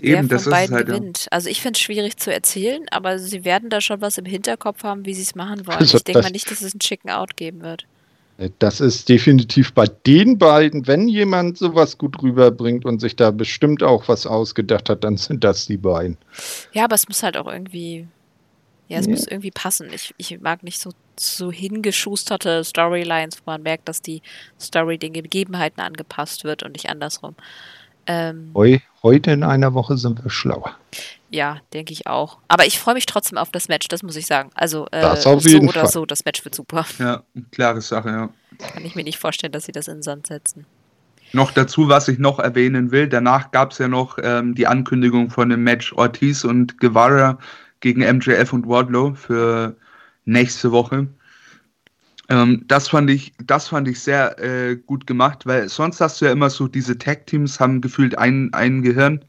Wer Eben, von beiden halt, gewinnt. Ja. Also ich finde es schwierig zu erzählen, aber sie werden da schon was im Hinterkopf haben, wie sie es machen wollen. Also ich denke mal nicht, dass es ein Chicken Out geben wird. Das ist definitiv bei den beiden, wenn jemand sowas gut rüberbringt und sich da bestimmt auch was ausgedacht hat, dann sind das die beiden. Ja, aber es muss halt auch irgendwie, ja, es ja. muss irgendwie passen. Ich, ich mag nicht so, so hingeschusterte Storylines, wo man merkt, dass die Story den Gegebenheiten angepasst wird und nicht andersrum. Ähm, Heu, heute in einer Woche sind wir schlauer. Ja, denke ich auch. Aber ich freue mich trotzdem auf das Match, das muss ich sagen. Also äh, so oder Fall. so, das Match wird super. Ja, klare Sache, ja. Kann ich mir nicht vorstellen, dass sie das in den Sand setzen. Noch dazu, was ich noch erwähnen will, danach gab es ja noch ähm, die Ankündigung von dem Match Ortiz und Guevara gegen MJF und Wardlow für nächste Woche. Ähm, das, fand ich, das fand ich sehr äh, gut gemacht, weil sonst hast du ja immer so, diese Tag-Teams haben gefühlt ein, ein Gehirn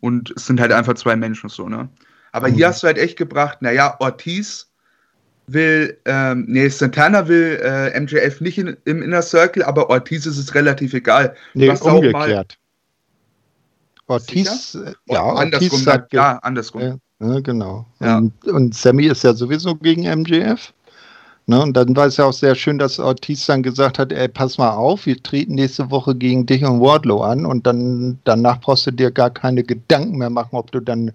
und es sind halt einfach zwei Menschen so, ne? Aber mhm. hier hast du halt echt gebracht, naja, Ortiz will, ähm, nee, Santana will äh, MJF nicht in, im Inner Circle, aber Ortiz ist es relativ egal. Nee, umgekehrt. Ortiz, Sicher? ja, andersrum, Ortiz sagt, ja, andersrum. Ja, genau. Ja. Und, und Sammy ist ja sowieso gegen MJF. Ne, und dann war es ja auch sehr schön, dass Ortiz dann gesagt hat, ey, pass mal auf, wir treten nächste Woche gegen dich und Wardlow an und dann danach brauchst du dir gar keine Gedanken mehr machen, ob du dann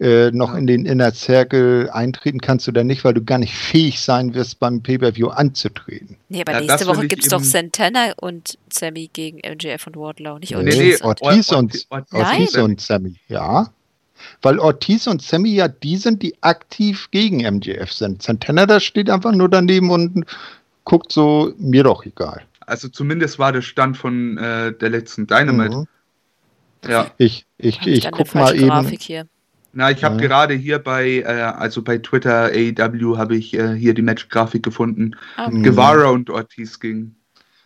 äh, noch in den Inner Circle eintreten kannst oder nicht, weil du gar nicht fähig sein wirst, beim Pay-Per-View anzutreten. Nee, aber ja, nächste Woche gibt es doch Santana und Sammy gegen MJF und Wardlow, nicht Ortiz. Nee, nee, Ortiz, und, Ortiz, Ortiz und Sammy, ja. Weil Ortiz und Sammy ja die sind, die aktiv gegen MJF sind. Santana, da steht einfach nur daneben und guckt so, mir doch egal. Also zumindest war der Stand von äh, der letzten Dynamite. Mhm. Ja. Ich, ich, ich, ich guck mal eben. Hier. Na, ich habe ja. gerade hier bei, äh, also bei Twitter AEW habe ich äh, hier die Match-Grafik gefunden. Okay. Mhm. Guevara und Ortiz ging.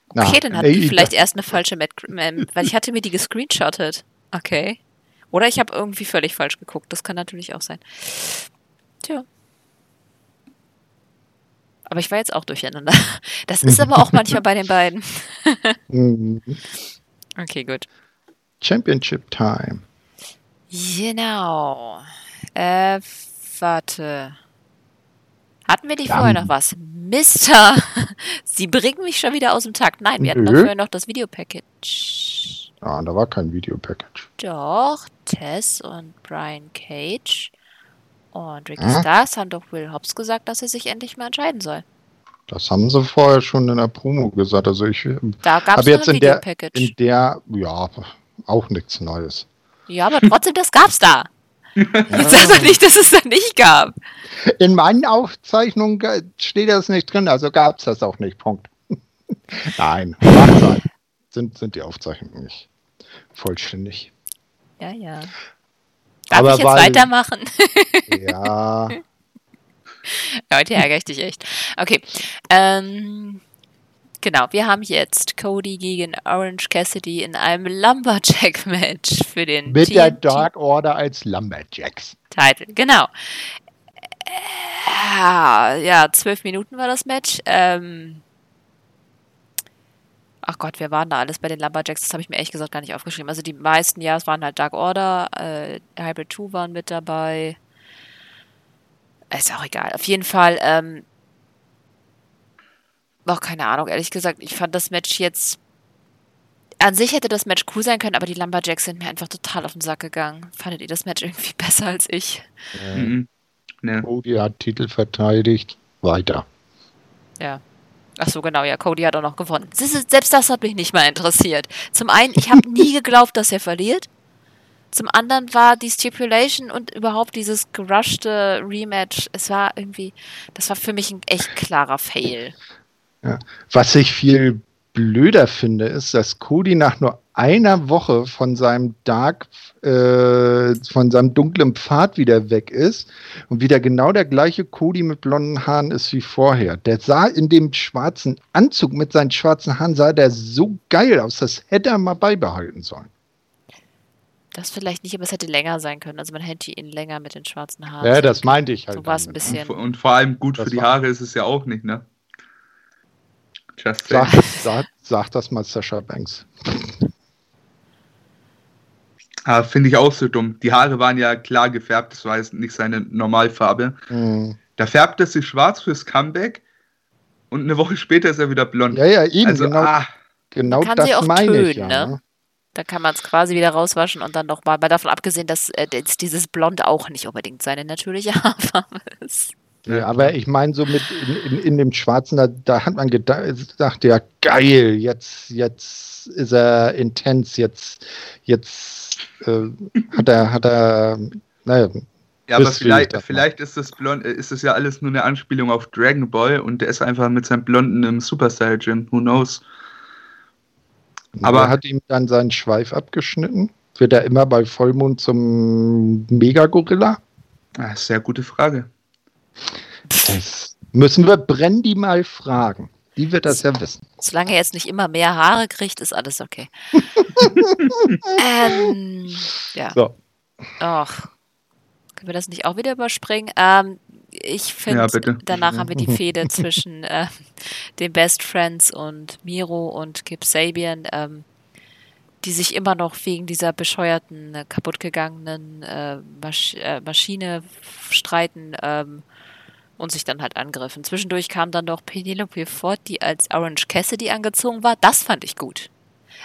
Okay, dann hatten die vielleicht erst eine falsche Match, weil ich hatte mir die gescreenshottet. Okay. Oder ich habe irgendwie völlig falsch geguckt. Das kann natürlich auch sein. Tja. Aber ich war jetzt auch durcheinander. Das ist aber auch manchmal bei den beiden. Mhm. okay, gut. Championship Time. Genau. Äh, warte. Hatten wir die Dann. vorher noch was? Mister, Sie bringen mich schon wieder aus dem Takt. Nein, wir hatten doch vorher noch das Videopackage. Ah, da war kein Videopackage. Doch, Tess und Brian Cage und Ricky hm? Stars haben doch Will Hobbs gesagt, dass er sich endlich mal entscheiden soll. Das haben sie vorher schon in der Promo gesagt. Also ich habe jetzt in der, in der, ja, auch nichts Neues. Ja, aber trotzdem, das gab's da. Jetzt sag doch nicht, dass es da nicht gab. In meinen Aufzeichnungen steht das nicht drin, also gab es das auch nicht. Punkt. Nein, sind, sind die Aufzeichnungen nicht vollständig. Ja, ja. Darf Aber ich jetzt weil, weitermachen? ja. Heute ärgere ich dich echt. Okay. Ähm, genau, wir haben jetzt Cody gegen Orange Cassidy in einem Lumberjack-Match für den Mit TNT der Dark Order als Lumberjacks. Title, genau. Äh, ja, zwölf Minuten war das Match. Ähm, ach Gott, wer waren da alles bei den Lumberjacks? Das habe ich mir ehrlich gesagt gar nicht aufgeschrieben. Also die meisten, ja, es waren halt Dark Order, äh, Hybrid 2 waren mit dabei. Ist auch egal. Auf jeden Fall, ähm, auch keine Ahnung, ehrlich gesagt, ich fand das Match jetzt. An sich hätte das Match cool sein können, aber die Lumberjacks sind mir einfach total auf den Sack gegangen. Fandet ihr das Match irgendwie besser als ich? Mhm. Nee. Cody hat Titel verteidigt. Weiter. Ja, Ach so, genau, ja, Cody hat auch noch gewonnen. Selbst das hat mich nicht mal interessiert. Zum einen, ich habe nie geglaubt, dass er verliert. Zum anderen war die Stipulation und überhaupt dieses gerushte Rematch, es war irgendwie, das war für mich ein echt klarer Fail. Ja. Was ich viel blöder finde, ist, dass Cody nach nur einer Woche von seinem Dark, äh, von seinem dunklen Pfad wieder weg ist und wieder genau der gleiche Cody mit blonden Haaren ist wie vorher. Der sah in dem schwarzen Anzug mit seinen schwarzen Haaren, sah der so geil aus, das hätte er mal beibehalten sollen. Das vielleicht nicht, aber es hätte länger sein können. Also man hätte ihn länger mit den schwarzen Haaren. Ja, das meinte ich halt. So war es ein bisschen. Und, und, vor allem gut Das für die Haare ist es ja auch nicht, ne? Just Sag, sag, sag das mal Sascha Banks. Ah, Finde ich auch so dumm. Die Haare waren ja klar gefärbt, das war jetzt nicht seine Normalfarbe. Hm. Da färbt er sich schwarz fürs Comeback und eine Woche später ist er wieder blond. Ja, ja, eben, also, genau, ah, genau Man kann das sie auch meine ich tönen, ja. ne? Da kann man es quasi wieder rauswaschen und dann nochmal, mal davon abgesehen, dass äh, dieses Blond auch nicht unbedingt seine natürliche Haarfarbe ist. Ja, aber ich meine, so mit in, in, in dem Schwarzen, da, da hat man gedacht, ja, geil, jetzt, jetzt ist er intens, jetzt, jetzt äh, hat er, hat er, naja, ja, aber vielleicht, vielleicht ist das blond, äh, ist das ja alles nur eine Anspielung auf Dragon Ball und der ist einfach mit seinem Blonden im Super Saiyan. Who knows? Aber- aber hat ihm dann seinen Schweif abgeschnitten? Wird er immer bei Vollmond zum Megagorilla? Ah, sehr gute Frage. Das müssen wir Brandy mal fragen. Die wird das ja wissen. Solange er jetzt nicht immer mehr Haare kriegt, ist alles okay. ähm, ja. So. Ach. Können wir das nicht auch wieder überspringen? Ähm, ich Ja, finde, bitte. danach haben wir die Fehde zwischen äh, den Best Friends und Miro und Kip Sabian, ähm, die sich immer noch wegen dieser bescheuerten, äh, kaputtgegangenen äh, Masch äh, Maschine streiten ähm, und sich dann halt angriffen. Zwischendurch kam dann noch Penelope Ford, die als Orange Cassidy angezogen war. Das fand ich gut.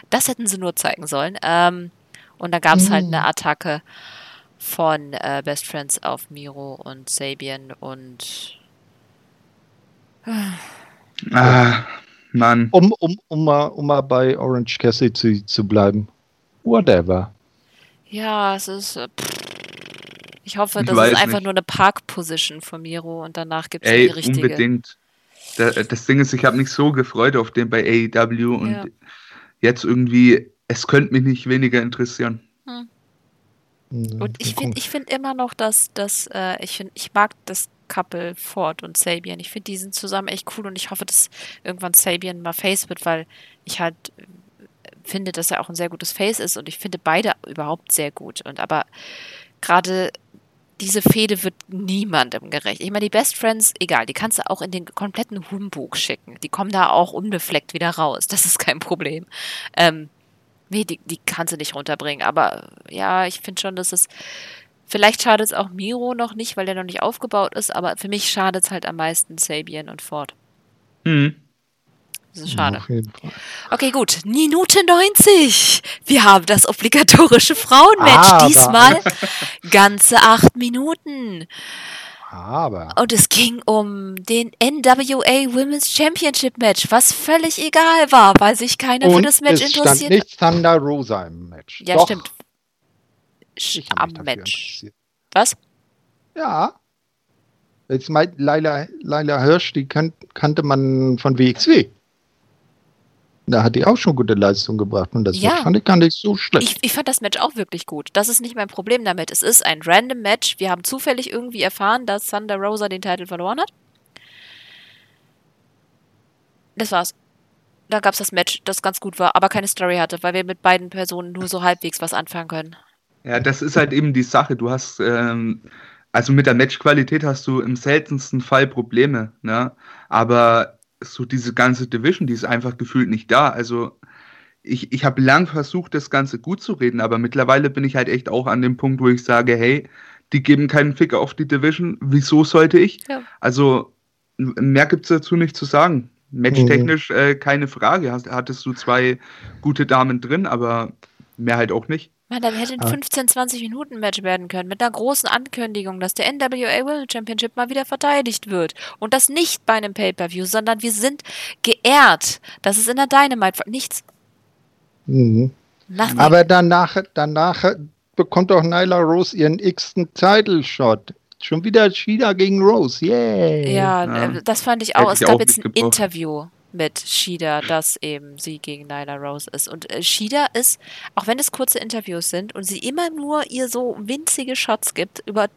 Das hätten sie nur zeigen sollen. Ähm, und dann gab es halt Mm. eine Attacke von äh, Best Friends auf Miro und Sabian und Ah, Mann. Um, um, um, mal, um mal bei Orange Cassidy zu, zu bleiben. Whatever. ja, es ist. Äh, pff. Ich hoffe, Ich das ist einfach nicht. nur eine Park-Position von Miro und danach gibt es die richtige. unbedingt. Da- Das Ding ist, ich habe mich so gefreut auf den bei AEW und Ja. jetzt irgendwie, es könnte mich nicht weniger interessieren. Und ich finde ich find immer noch, dass, dass äh, ich, find, ich mag das Couple Ford und Sabian. Ich finde, die sind zusammen echt cool und ich hoffe, dass irgendwann Sabian mal Face wird, weil ich halt äh, finde, dass er auch ein sehr gutes Face ist und ich finde beide überhaupt sehr gut. Und aber gerade diese Fehde wird niemandem gerecht. Ich meine, die Best Friends, egal, die kannst du auch in den kompletten Humbug schicken. Die kommen da auch unbefleckt wieder raus. Das ist kein Problem. Ähm, nee, die, die kannst du nicht runterbringen. Aber ja, ich finde schon, dass es. Vielleicht schadet es auch Miro noch nicht, weil der noch nicht aufgebaut ist, aber für mich schadet es halt am meisten Sabian und Ford. Hm. Das ist schade. Fall. Okay, gut. Minute 90. Wir haben das obligatorische Frauenmatch. Aber- Diesmal ganze acht Minuten. Aber Und es ging um den NWA Women's Championship Match, was völlig egal war, weil sich keiner für und das Match es stand interessiert. nicht Thunder Rosa im Match. Ja, Doch, stimmt. Am Match. Was? Ja. Jetzt meint Laila, Laila Hirsch, die kan kannte man von WXW. Da hat die auch schon gute Leistung gebracht und das Ja. fand ich gar nicht so schlecht. Ich, ich fand das Match auch wirklich gut. Das ist nicht mein Problem damit. Es ist ein random Match. Wir haben zufällig irgendwie erfahren, dass Thunder Rosa den Titel verloren hat. Das war's. Da gab's das Match, das ganz gut war, aber keine Story hatte, weil wir mit beiden Personen nur so halbwegs was anfangen können. Ja, das ist halt eben die Sache. Du hast, ähm, also mit der Matchqualität hast du im seltensten Fall Probleme, ne? Aber so diese ganze Division, die ist einfach gefühlt nicht da. Also ich, ich habe lang versucht, das Ganze gut zu reden, aber mittlerweile bin ich halt echt auch an dem Punkt, wo ich sage, hey, die geben keinen Ficker auf die Division. Wieso sollte ich? Ja. Also mehr gibt's dazu nicht zu sagen. Matchtechnisch äh, keine Frage. Hast, hattest du zwei gute Damen drin, aber mehr halt auch nicht. Man, dann hätte ein Ah. 15, 20 Minuten Match werden können mit einer großen Ankündigung, dass der NWA World Championship mal wieder verteidigt wird. Und das nicht bei einem Pay-Per-View, sondern wir sind geehrt. Das ist in der Dynamite. Nichts. Mhm. Aber danach, danach bekommt doch Nyla Rose ihren x-ten Title-Shot. Schon wieder Shida gegen Rose, yay! Ja, Ja. äh, das fand ich Hätte auch. Es ich gab auch jetzt ein mitgebracht. Interview mit Shida, dass eben sie gegen Nyla Rose ist. Und äh, Shida ist, auch wenn es kurze Interviews sind und sie immer nur ihr so winzige Shots gibt, über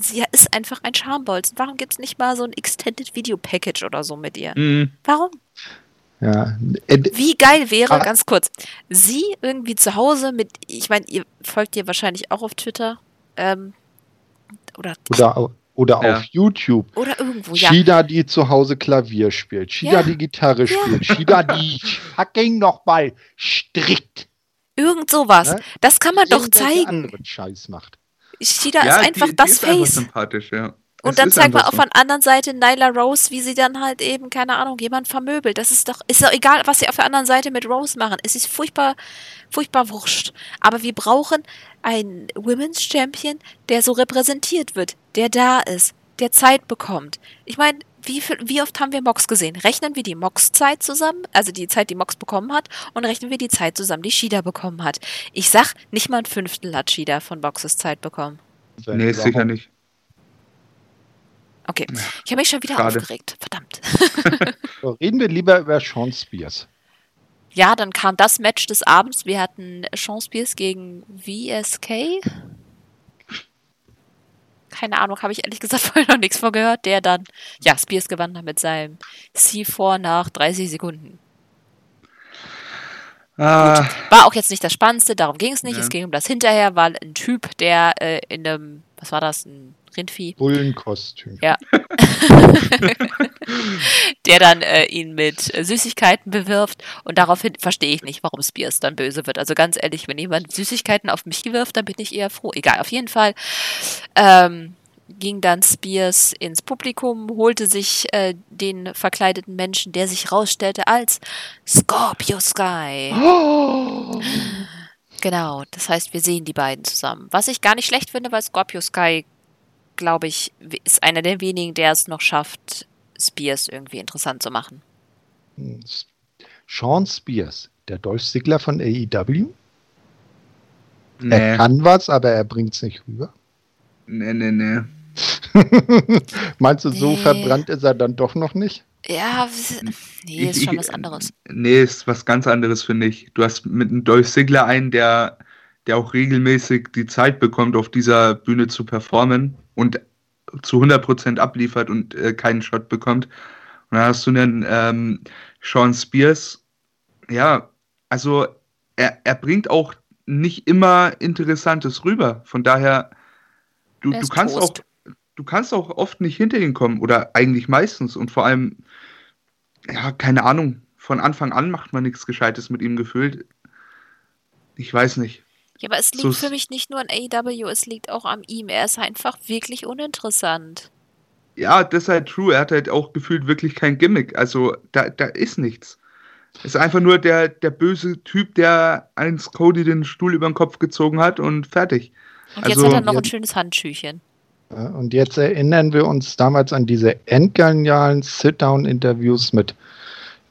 sie ist einfach ein Schambolzen. Warum gibt es nicht mal so ein Extended Video Package oder so mit ihr? Mhm. Warum? Ja. Äh, Wie geil wäre, Ah. ganz kurz, sie irgendwie zu Hause mit, ich meine, ihr folgt ihr wahrscheinlich auch auf Twitter, ähm, oder, Oder, oder Ja. auf YouTube. oder irgendwo, ja. Shida, die zu Hause Klavier spielt. Shida, Ja. die Gitarre spielt. Shida, die fucking nochmal strickt. Irgend sowas. Ne? Das kann man doch Irgendwelche zeigen. anderen Scheiß macht. Shida Ja, ist einfach die, das die ist einfach Face. sympathisch, ja. Und Es dann zeigt man einfach auf der anderen Seite Nyla Rose, wie sie dann halt eben, keine Ahnung, jemand vermöbelt. Das ist doch, ist doch egal, was sie auf der anderen Seite mit Rose machen. Es ist furchtbar, furchtbar wurscht. Aber wir brauchen einen Women's Champion, der so repräsentiert wird, der da ist, der Zeit bekommt. Ich meine, wie, viel, wie oft haben wir Mox gesehen? Rechnen wir die Mox-Zeit zusammen, also die Zeit, die Mox bekommen hat, und rechnen wir die Zeit zusammen, die Shida bekommen hat. Ich sag, nicht mal ein Fünftel hat Shida von Moxes Zeit bekommen. Nee, sicher nicht. Okay, ich habe mich schon wieder Schade. aufgeregt. Verdammt. So, reden wir lieber über Sean Spears. Ja, dann kam das Match des Abends. Wir hatten Sean Spears gegen VSK. Keine Ahnung, habe ich ehrlich gesagt vorher noch nichts von gehört. Der dann, ja, Spears gewann dann mit seinem C4 nach 30 Sekunden. Ah, War auch jetzt nicht das Spannendste, darum ging es nicht. Ja. Es ging um das Hinterher, weil ein Typ, der äh, in einem, was war das, ein Rindvieh, Bullenkostüm. Ja. der dann äh, ihn mit äh, Süßigkeiten bewirft und daraufhin verstehe ich nicht, warum Spears dann böse wird. Also ganz ehrlich, wenn jemand Süßigkeiten auf mich wirft, dann bin ich eher froh. Egal, auf jeden Fall ähm, ging dann Spears ins Publikum, holte sich äh, den verkleideten Menschen, der sich rausstellte als Scorpio Sky. Oh, Genau, das heißt, wir sehen die beiden zusammen. Was ich gar nicht schlecht finde, weil Scorpio Sky, glaube ich, ist einer der wenigen, der es noch schafft, Spears irgendwie interessant zu machen. Sean Spears, der Dolph Ziggler von AEW. Er nee, kann was, aber er bringt es nicht rüber. nee, nee, nee. Meinst du, so Nee. verbrannt ist er dann doch noch nicht? Ja, w- nee, ist Ich- schon was anderes. Nee, ist was ganz anderes, finde ich. Du hast mit einem Dolph Ziggler einen, der, der auch regelmäßig die Zeit bekommt, auf dieser Bühne zu performen und zu 100% abliefert und äh, keinen Shot bekommt. Und dann hast du einen ähm, Sean Spears. Ja, also er, er bringt auch nicht immer Interessantes rüber. Von daher, du, du kannst Toast. auch du kannst auch oft nicht hinter ihn kommen oder eigentlich meistens und vor allem, ja, keine Ahnung, von Anfang an macht man nichts Gescheites mit ihm gefühlt. Ich weiß nicht. Ja, aber es liegt So für mich nicht nur an AEW, es liegt auch an ihm. Er ist einfach wirklich uninteressant. Ja, das ist halt true. Er hat halt auch gefühlt wirklich kein Gimmick. Also da, da ist nichts. Es ist einfach nur der, der böse Typ, der eins Cody den Stuhl über den Kopf gezogen hat und fertig. Und jetzt Also- hat er noch Ja. ein schönes Handschüchen. Und jetzt erinnern wir uns damals an diese endgenialen Sit-Down-Interviews mit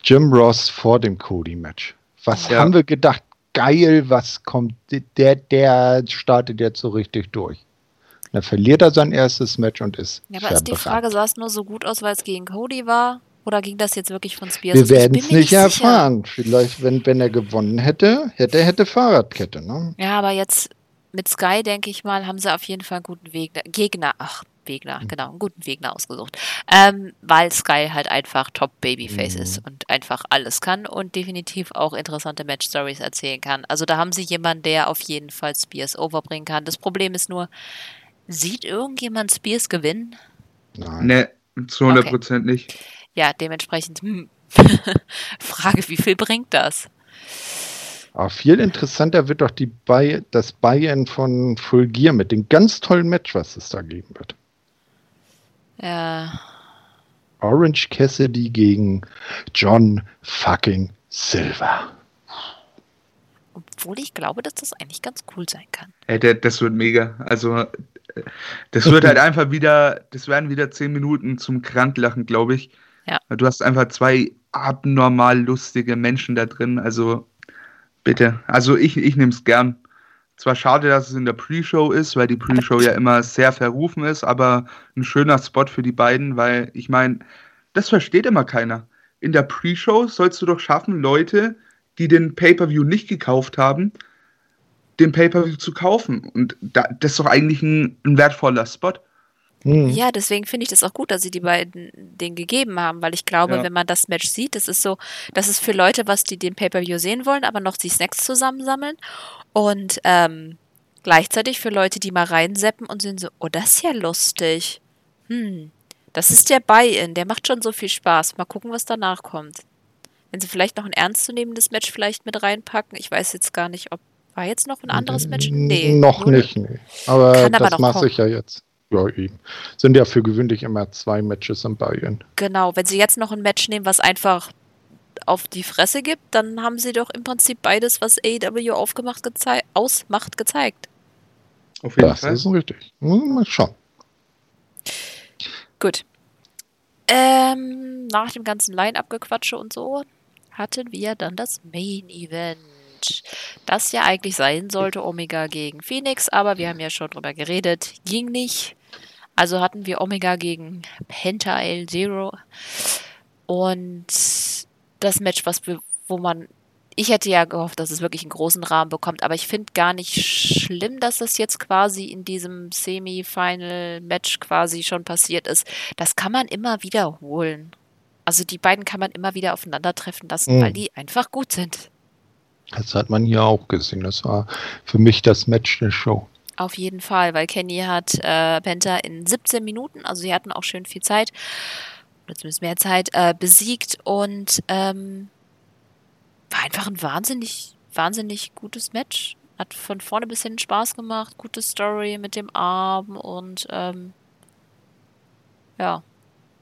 Jim Ross vor dem Cody-Match. Was Ja. haben wir gedacht? Geil, was kommt? Der, der startet jetzt so richtig durch. Dann verliert er sein erstes Match und ist Ja, aber ist die. Frage, sah es nur so gut aus, weil es gegen Cody war? Oder ging das jetzt wirklich von Spears? Wir? Ich werden es nicht sicher. erfahren. Vielleicht, wenn, wenn er gewonnen hätte, hätte er hätte Fahrradkette. Ne? Ja, aber jetzt mit Sky, denke ich mal, haben sie auf jeden Fall einen guten Wegner, Gegner, ach, Wegner, Mhm. genau, einen guten Wegner ausgesucht. Ähm, weil Sky halt einfach Top Babyface Mhm. ist und einfach alles kann und definitiv auch interessante Match-Stories erzählen kann. Also da haben sie jemanden, der auf jeden Fall Spears overbringen kann. Das Problem ist nur, sieht irgendjemand Spears gewinnen? Nein. Ne, zu 100 Prozent nicht. Ja, dementsprechend, hm. Frage, wie viel bringt das? Aber viel interessanter wird doch die Buy das Buy-In von Full Gear mit dem ganz tollen Match, was es da geben wird. Ja, Orange Cassidy gegen John fucking Silver. obwohl ich glaube, dass das eigentlich ganz cool sein kann. Ey, der, das wird mega. Also, das wird halt einfach wieder, das werden wieder 10 Minuten zum Kranklachen, glaube ich. Ja. Du hast einfach zwei abnormal lustige Menschen da drin. Also, bitte. Also, ich, ich nehme es gern. zwar schade, dass es in der Pre-Show ist, weil die Pre-Show ja immer sehr verrufen ist, aber ein schöner Spot für die beiden, weil ich meine, das versteht immer keiner. In der Pre-Show sollst du doch schaffen, Leute, die den Pay-Per-View nicht gekauft haben, den Pay-Per-View zu kaufen. Und da, das ist doch eigentlich ein, ein wertvoller Spot. Mhm. Ja, deswegen finde ich das auch gut, dass sie die beiden den gegeben haben, weil ich glaube, ja. wenn man das Match sieht, das ist so, das ist für Leute, was die den Pay-Per-View sehen wollen, aber noch die Snacks zusammensammeln. Und ähm, gleichzeitig für Leute, die mal reinseppen und sehen so, oh, das ist ja lustig. Hm, das ist der Buy-In, der macht schon so viel Spaß. Mal gucken, was danach kommt. Wenn sie vielleicht noch ein ernstzunehmendes Match vielleicht mit reinpacken. Ich weiß jetzt gar nicht, ob war jetzt noch ein anderes Match? Nee. Noch nicht, nee. Aber Kann das aber mache ich ja jetzt. Ja, eben. Sind ja für gewöhnlich immer zwei Matches im Bayern. Genau, wenn sie jetzt noch ein Match nehmen, was einfach auf die Fresse gibt, dann haben sie doch im Prinzip beides, was AEW aufgemacht gezei ausmacht, gezeigt. Auf jeden das Fall. ist richtig. Mal schauen. Gut. Ähm, nach dem ganzen Line-Up-Gequatsche und so hatten wir dann das Main-Event. Das ja eigentlich sein sollte Omega gegen Phoenix, aber wir haben ja schon drüber geredet, ging nicht. Also hatten wir Omega gegen Penta L Zero. Und das Match, was wir, wo man. Ich hätte ja gehofft, dass es wirklich einen großen Rahmen bekommt, aber ich finde gar nicht schlimm, dass das jetzt quasi in diesem Semi-Final-Match quasi schon passiert ist. Das kann man immer wiederholen. Also die beiden kann man immer wieder aufeinandertreffen lassen, mhm. weil die einfach gut sind. Das hat man hier auch gesehen. Das war für mich das Match der Show. Auf jeden Fall, weil Kenny hat äh, Penta in 17 Minuten, also sie hatten auch schön viel Zeit, oder zumindest mehr Zeit, äh, besiegt und ähm, war einfach ein wahnsinnig, wahnsinnig gutes Match. Hat von vorne bis hinten Spaß gemacht, gute Story mit dem Arm und ähm, ja,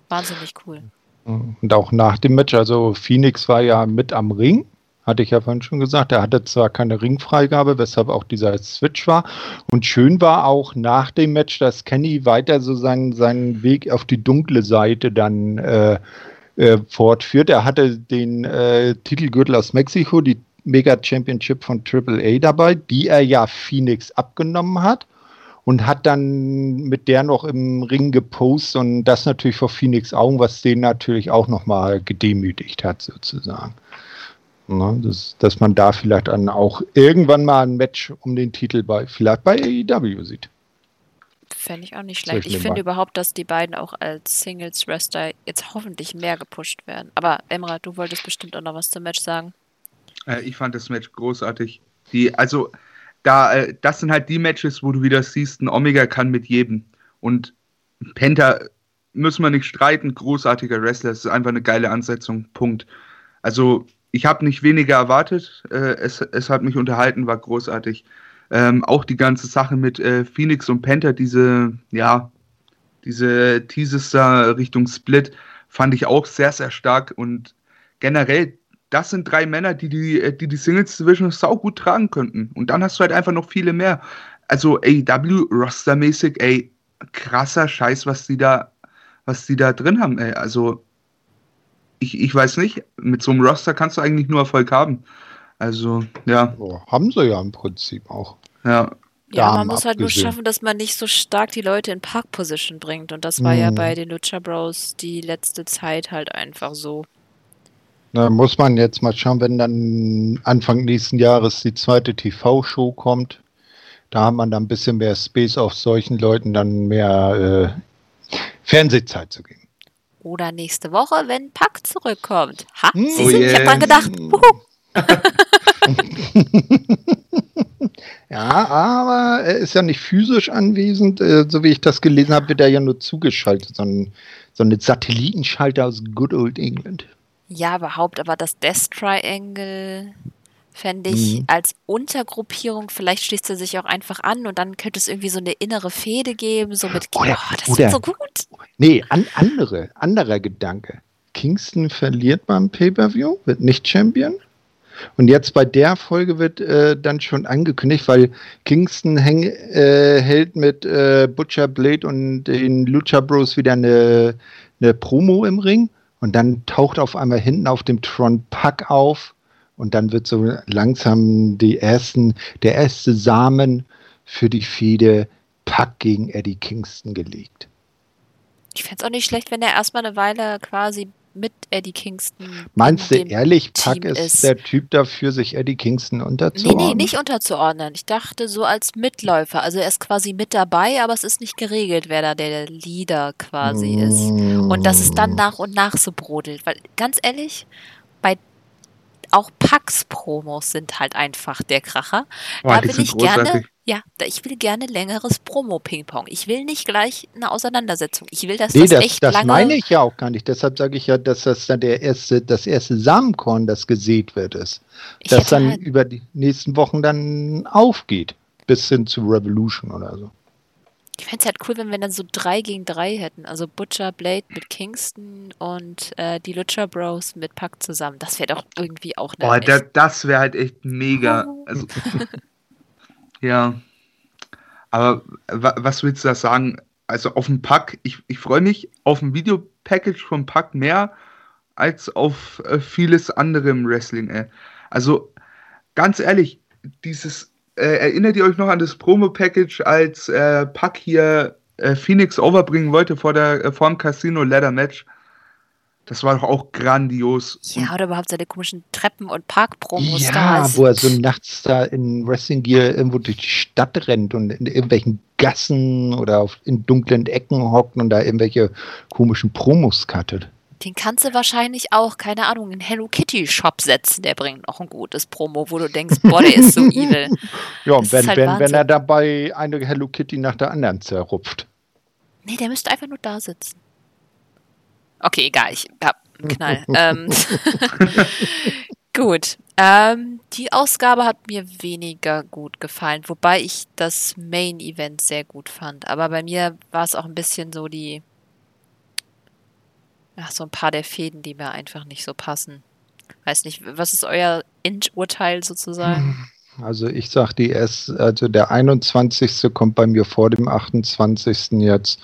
wahnsinnig cool. Und auch nach dem Match, also Phoenix war ja mit am Ring hatte ich ja vorhin schon gesagt. Er hatte zwar keine Ringfreigabe, weshalb auch dieser Switch war. Und schön war auch nach dem Match, dass Kenny weiter so seinen, Weg auf die dunkle Seite dann äh, äh, fortführt. Er hatte den äh, Titelgürtel aus Mexiko, die Mega Championship von AAA dabei, die er ja Phoenix abgenommen hat und hat dann mit der noch im Ring gepostet und das natürlich vor Phoenix Augen, was den natürlich auch nochmal gedemütigt hat sozusagen. Ne, das, dass man da vielleicht dann auch irgendwann mal ein Match um den Titel bei, vielleicht bei AEW sieht. Fände ich auch nicht schlecht. Ich finde überhaupt, dass die beiden auch als Singles-Wrestler jetzt hoffentlich mehr gepusht werden. Aber Emra, du wolltest bestimmt auch noch was zum Match sagen. Äh, ich fand das Match großartig. Die, also, da, äh, das sind halt die Matches, wo du wieder siehst, ein Omega kann mit jedem. Und Penta müssen wir nicht streiten, großartiger Wrestler. Es ist einfach eine geile Ansetzung. Punkt. Also, ich habe nicht weniger erwartet. Äh, es, es hat mich unterhalten, war großartig. Ähm, auch die ganze Sache mit äh, Phoenix und Panther, diese, ja, diese Teases da Richtung Split, fand ich auch sehr, sehr stark. Und generell, das sind drei Männer, die die, äh, die, die Singles Division sau gut tragen könnten. Und dann hast du halt einfach noch viele mehr. Also AEW rostermäßig, ey, krasser Scheiß, was die da, was die da drin haben, ey. Also ich, ich weiß nicht, mit so einem Roster kannst du eigentlich nur Erfolg haben. Also, ja. Oh, haben sie ja im Prinzip auch. Ja. Ja, man muss halt nur schaffen, dass man nicht so stark die Leute in Park-Position bringt. Und das war hm. ja mhm. bei den Lucha Bros die letzte Zeit halt einfach so. Da muss man jetzt mal schauen, wenn dann Anfang nächsten Jahres die zweite TV-Show kommt. Da hat man dann ein bisschen mehr Space auf solchen Leuten dann mehr äh, Fernsehzeit zu geben. Oder nächste Woche, wenn Pack zurückkommt. Ha, hm. Sie oh sind, yeah. ich hab dran gedacht. ja, aber er ist ja nicht physisch anwesend. Äh, so wie ich das gelesen habe, wird er ja nur zugeschaltet. So ein, so eine Satellitenschalter aus Good Old England. Ja, überhaupt, aber das Death Triangle fände ich mhm. als Untergruppierung, vielleicht schließt er sich auch einfach an und dann könnte es irgendwie so eine innere Fehde geben, so mit, oder, oh, das oder, so gut. Nee, an, andere, anderer Gedanke. Kingston verliert beim Pay-Per-View, wird nicht Champion. Und jetzt bei der Folge wird äh, dann schon angekündigt, weil Kingston häng, äh, hält mit äh, Butcher Blade und den Lucha Bros wieder eine, eine Promo im Ring. Und dann taucht auf einmal hinten auf dem Tron Pack auf Und dann wird so langsam die ersten, der erste Samen für die Fehde Pack gegen Eddie Kingston gelegt. Ich fände es auch nicht schlecht, wenn er erstmal eine Weile quasi mit Eddie Kingston. Meinst du ehrlich, Pack ist, ist, der Typ dafür, sich Eddie Kingston unterzuordnen? Nee, nee, nicht unterzuordnen. Ich dachte so als Mitläufer. Also er ist quasi mit dabei, aber es ist nicht geregelt, wer da der Leader quasi mm. ist. Und dass es dann nach und nach so brodelt. Weil ganz ehrlich, auch Pax-Promos sind halt einfach der Kracher. Oh, da will ich gerne, ja, ich will gerne längeres Promo-Ping-Pong. Ich will nicht gleich eine Auseinandersetzung. Ich will, dass nee, das, das echt das lange... Das meine ich ja auch gar nicht. Deshalb sage ich ja, dass das dann der erste, das erste Samenkorn, das gesät wird, ist. Das dann halt über die nächsten Wochen dann aufgeht. Bis hin zu Revolution oder so. Ich fände es halt cool, wenn wir dann so drei gegen drei hätten. Also Butcher Blade mit Kingston und äh, die Lucha Bros mit Pack zusammen. Das wäre doch irgendwie auch eine. Boah, das wäre halt echt mega. Also, Ja. Aber was willst du da sagen? Also auf dem Pack, ich, ich freue mich auf ein Videopackage vom Pack mehr als auf äh, vieles andere im Wrestling. Ey. Also ganz ehrlich, dieses äh, erinnert ihr euch noch an das Promo-Package, als äh, Pack hier äh, Phoenix overbringen wollte vor, der, äh, vor dem Casino Ladder Match? Das war doch auch grandios. Ja, oder überhaupt seine komischen Treppen- und Parkpromos ja, da. wo er so nachts da in Wrestling Gear irgendwo durch die Stadt rennt und in irgendwelchen Gassen oder auf, in dunklen Ecken hockt und da irgendwelche komischen Promos cuttet. Den kannst du wahrscheinlich auch, keine Ahnung, in Hello Kitty Shop setzen. Der bringt noch ein gutes Promo, wo du denkst, boah, der ist so evil. ja, wenn, halt wenn, wenn er dabei eine Hello Kitty nach der anderen zerrupft. Nee, der müsste einfach nur da sitzen. Okay, egal, ich hab einen Knall. ähm, gut. Ähm, die Ausgabe hat mir weniger gut gefallen, wobei ich das Main Event sehr gut fand. Aber bei mir war es auch ein bisschen so die. Ach, so ein paar der Fäden, die mir einfach nicht so passen. Weiß nicht, was ist euer Endurteil sozusagen? Also ich sag die erst, also der 21. kommt bei mir vor dem 28. jetzt.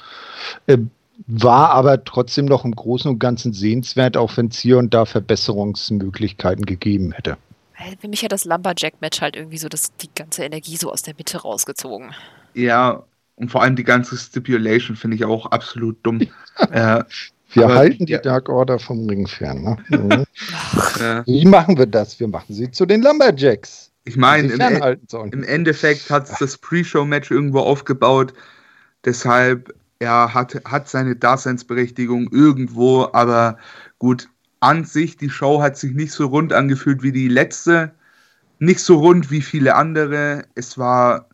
Äh, war aber trotzdem noch im Großen und Ganzen sehenswert, auch wenn es hier und da Verbesserungsmöglichkeiten gegeben hätte. Für mich hat das Lumberjack-Match halt irgendwie so das, die ganze Energie so aus der Mitte rausgezogen. Ja, und vor allem die ganze Stipulation finde ich auch absolut dumm. äh, wir halten die ja. Dark Order vom Ring fern. Ne? Mhm. Wie machen wir das? Wir machen sie zu den Lumberjacks. Ich meine, im, e im, Endeffekt hat es das Pre-Show-Match irgendwo aufgebaut. Deshalb er hat, hat seine Daseinsberechtigung irgendwo, aber gut, an sich, die Show hat sich nicht so rund angefühlt wie die letzte, nicht so rund wie viele andere. Es war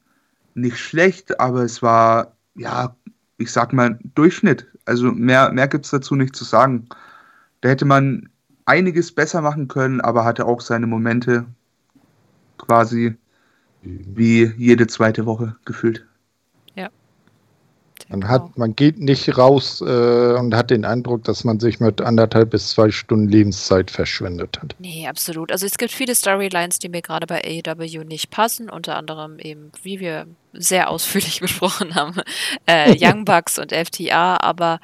nicht schlecht, aber es war, ja, ich sag mal, Durchschnitt. Also mehr, mehr gibt es dazu nicht zu sagen. Da hätte man einiges besser machen können, aber hatte auch seine Momente quasi wie jede zweite Woche gefühlt. Man, hat, genau. man geht nicht raus äh, und hat den Eindruck, dass man sich mit anderthalb bis zwei Stunden Lebenszeit verschwendet hat. Nee, absolut. Also es gibt viele Storylines, die mir gerade bei AEW nicht passen, unter anderem eben, wie wir sehr ausführlich besprochen haben, äh, Young Bucks und FTA, aber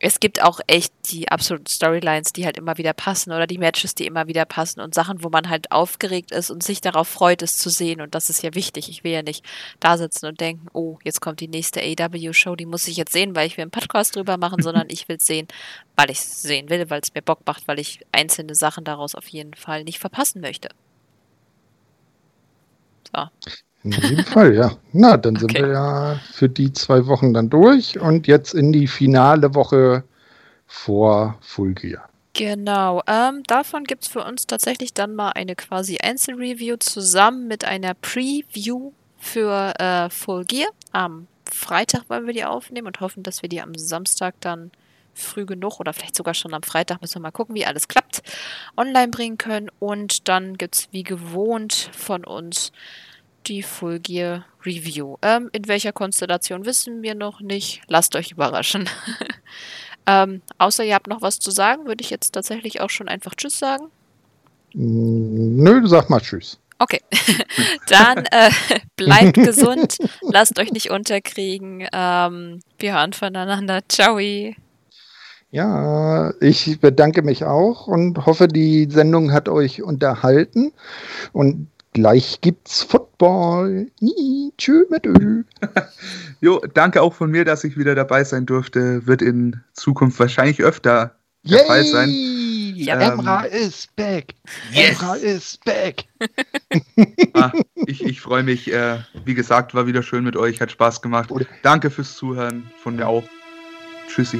es gibt auch echt die absoluten Storylines, die halt immer wieder passen oder die Matches, die immer wieder passen und Sachen, wo man halt aufgeregt ist und sich darauf freut, es zu sehen. Und das ist ja wichtig. Ich will ja nicht da sitzen und denken, oh, jetzt kommt die nächste AW-Show, die muss ich jetzt sehen, weil ich will einen Podcast drüber machen, sondern ich will es sehen, weil ich es sehen will, weil es mir Bock macht, weil ich einzelne Sachen daraus auf jeden Fall nicht verpassen möchte. So. In jedem Fall, ja. Na, dann sind okay. wir ja für die zwei Wochen dann durch und jetzt in die finale Woche vor Full Gear. Genau, ähm, davon gibt es für uns tatsächlich dann mal eine quasi Einzelreview zusammen mit einer Preview für äh, Full Gear. Am Freitag wollen wir die aufnehmen und hoffen, dass wir die am Samstag dann früh genug oder vielleicht sogar schon am Freitag, müssen wir mal gucken, wie alles klappt, online bringen können. Und dann gibt es wie gewohnt von uns die Full Gear Review. Ähm, in welcher Konstellation wissen wir noch nicht. Lasst euch überraschen. ähm, außer ihr habt noch was zu sagen, würde ich jetzt tatsächlich auch schon einfach Tschüss sagen. Mm, nö, sag mal Tschüss. Okay, dann äh, bleibt gesund, lasst euch nicht unterkriegen. Ähm, wir hören voneinander. Ciao. Ja, ich bedanke mich auch und hoffe, die Sendung hat euch unterhalten. Und gleich gibt's Football. Tschüss mit Ö. jo, danke auch von mir, dass ich wieder dabei sein durfte. Wird in Zukunft wahrscheinlich öfter der Yay! Fall sein. Ja, Ähm, Emra is back. Yes! Emra is back. Ah, ich ich freue mich. Äh, wie gesagt, war wieder schön mit euch. Hat Spaß gemacht. Danke fürs Zuhören. Von mir auch. Tschüssi.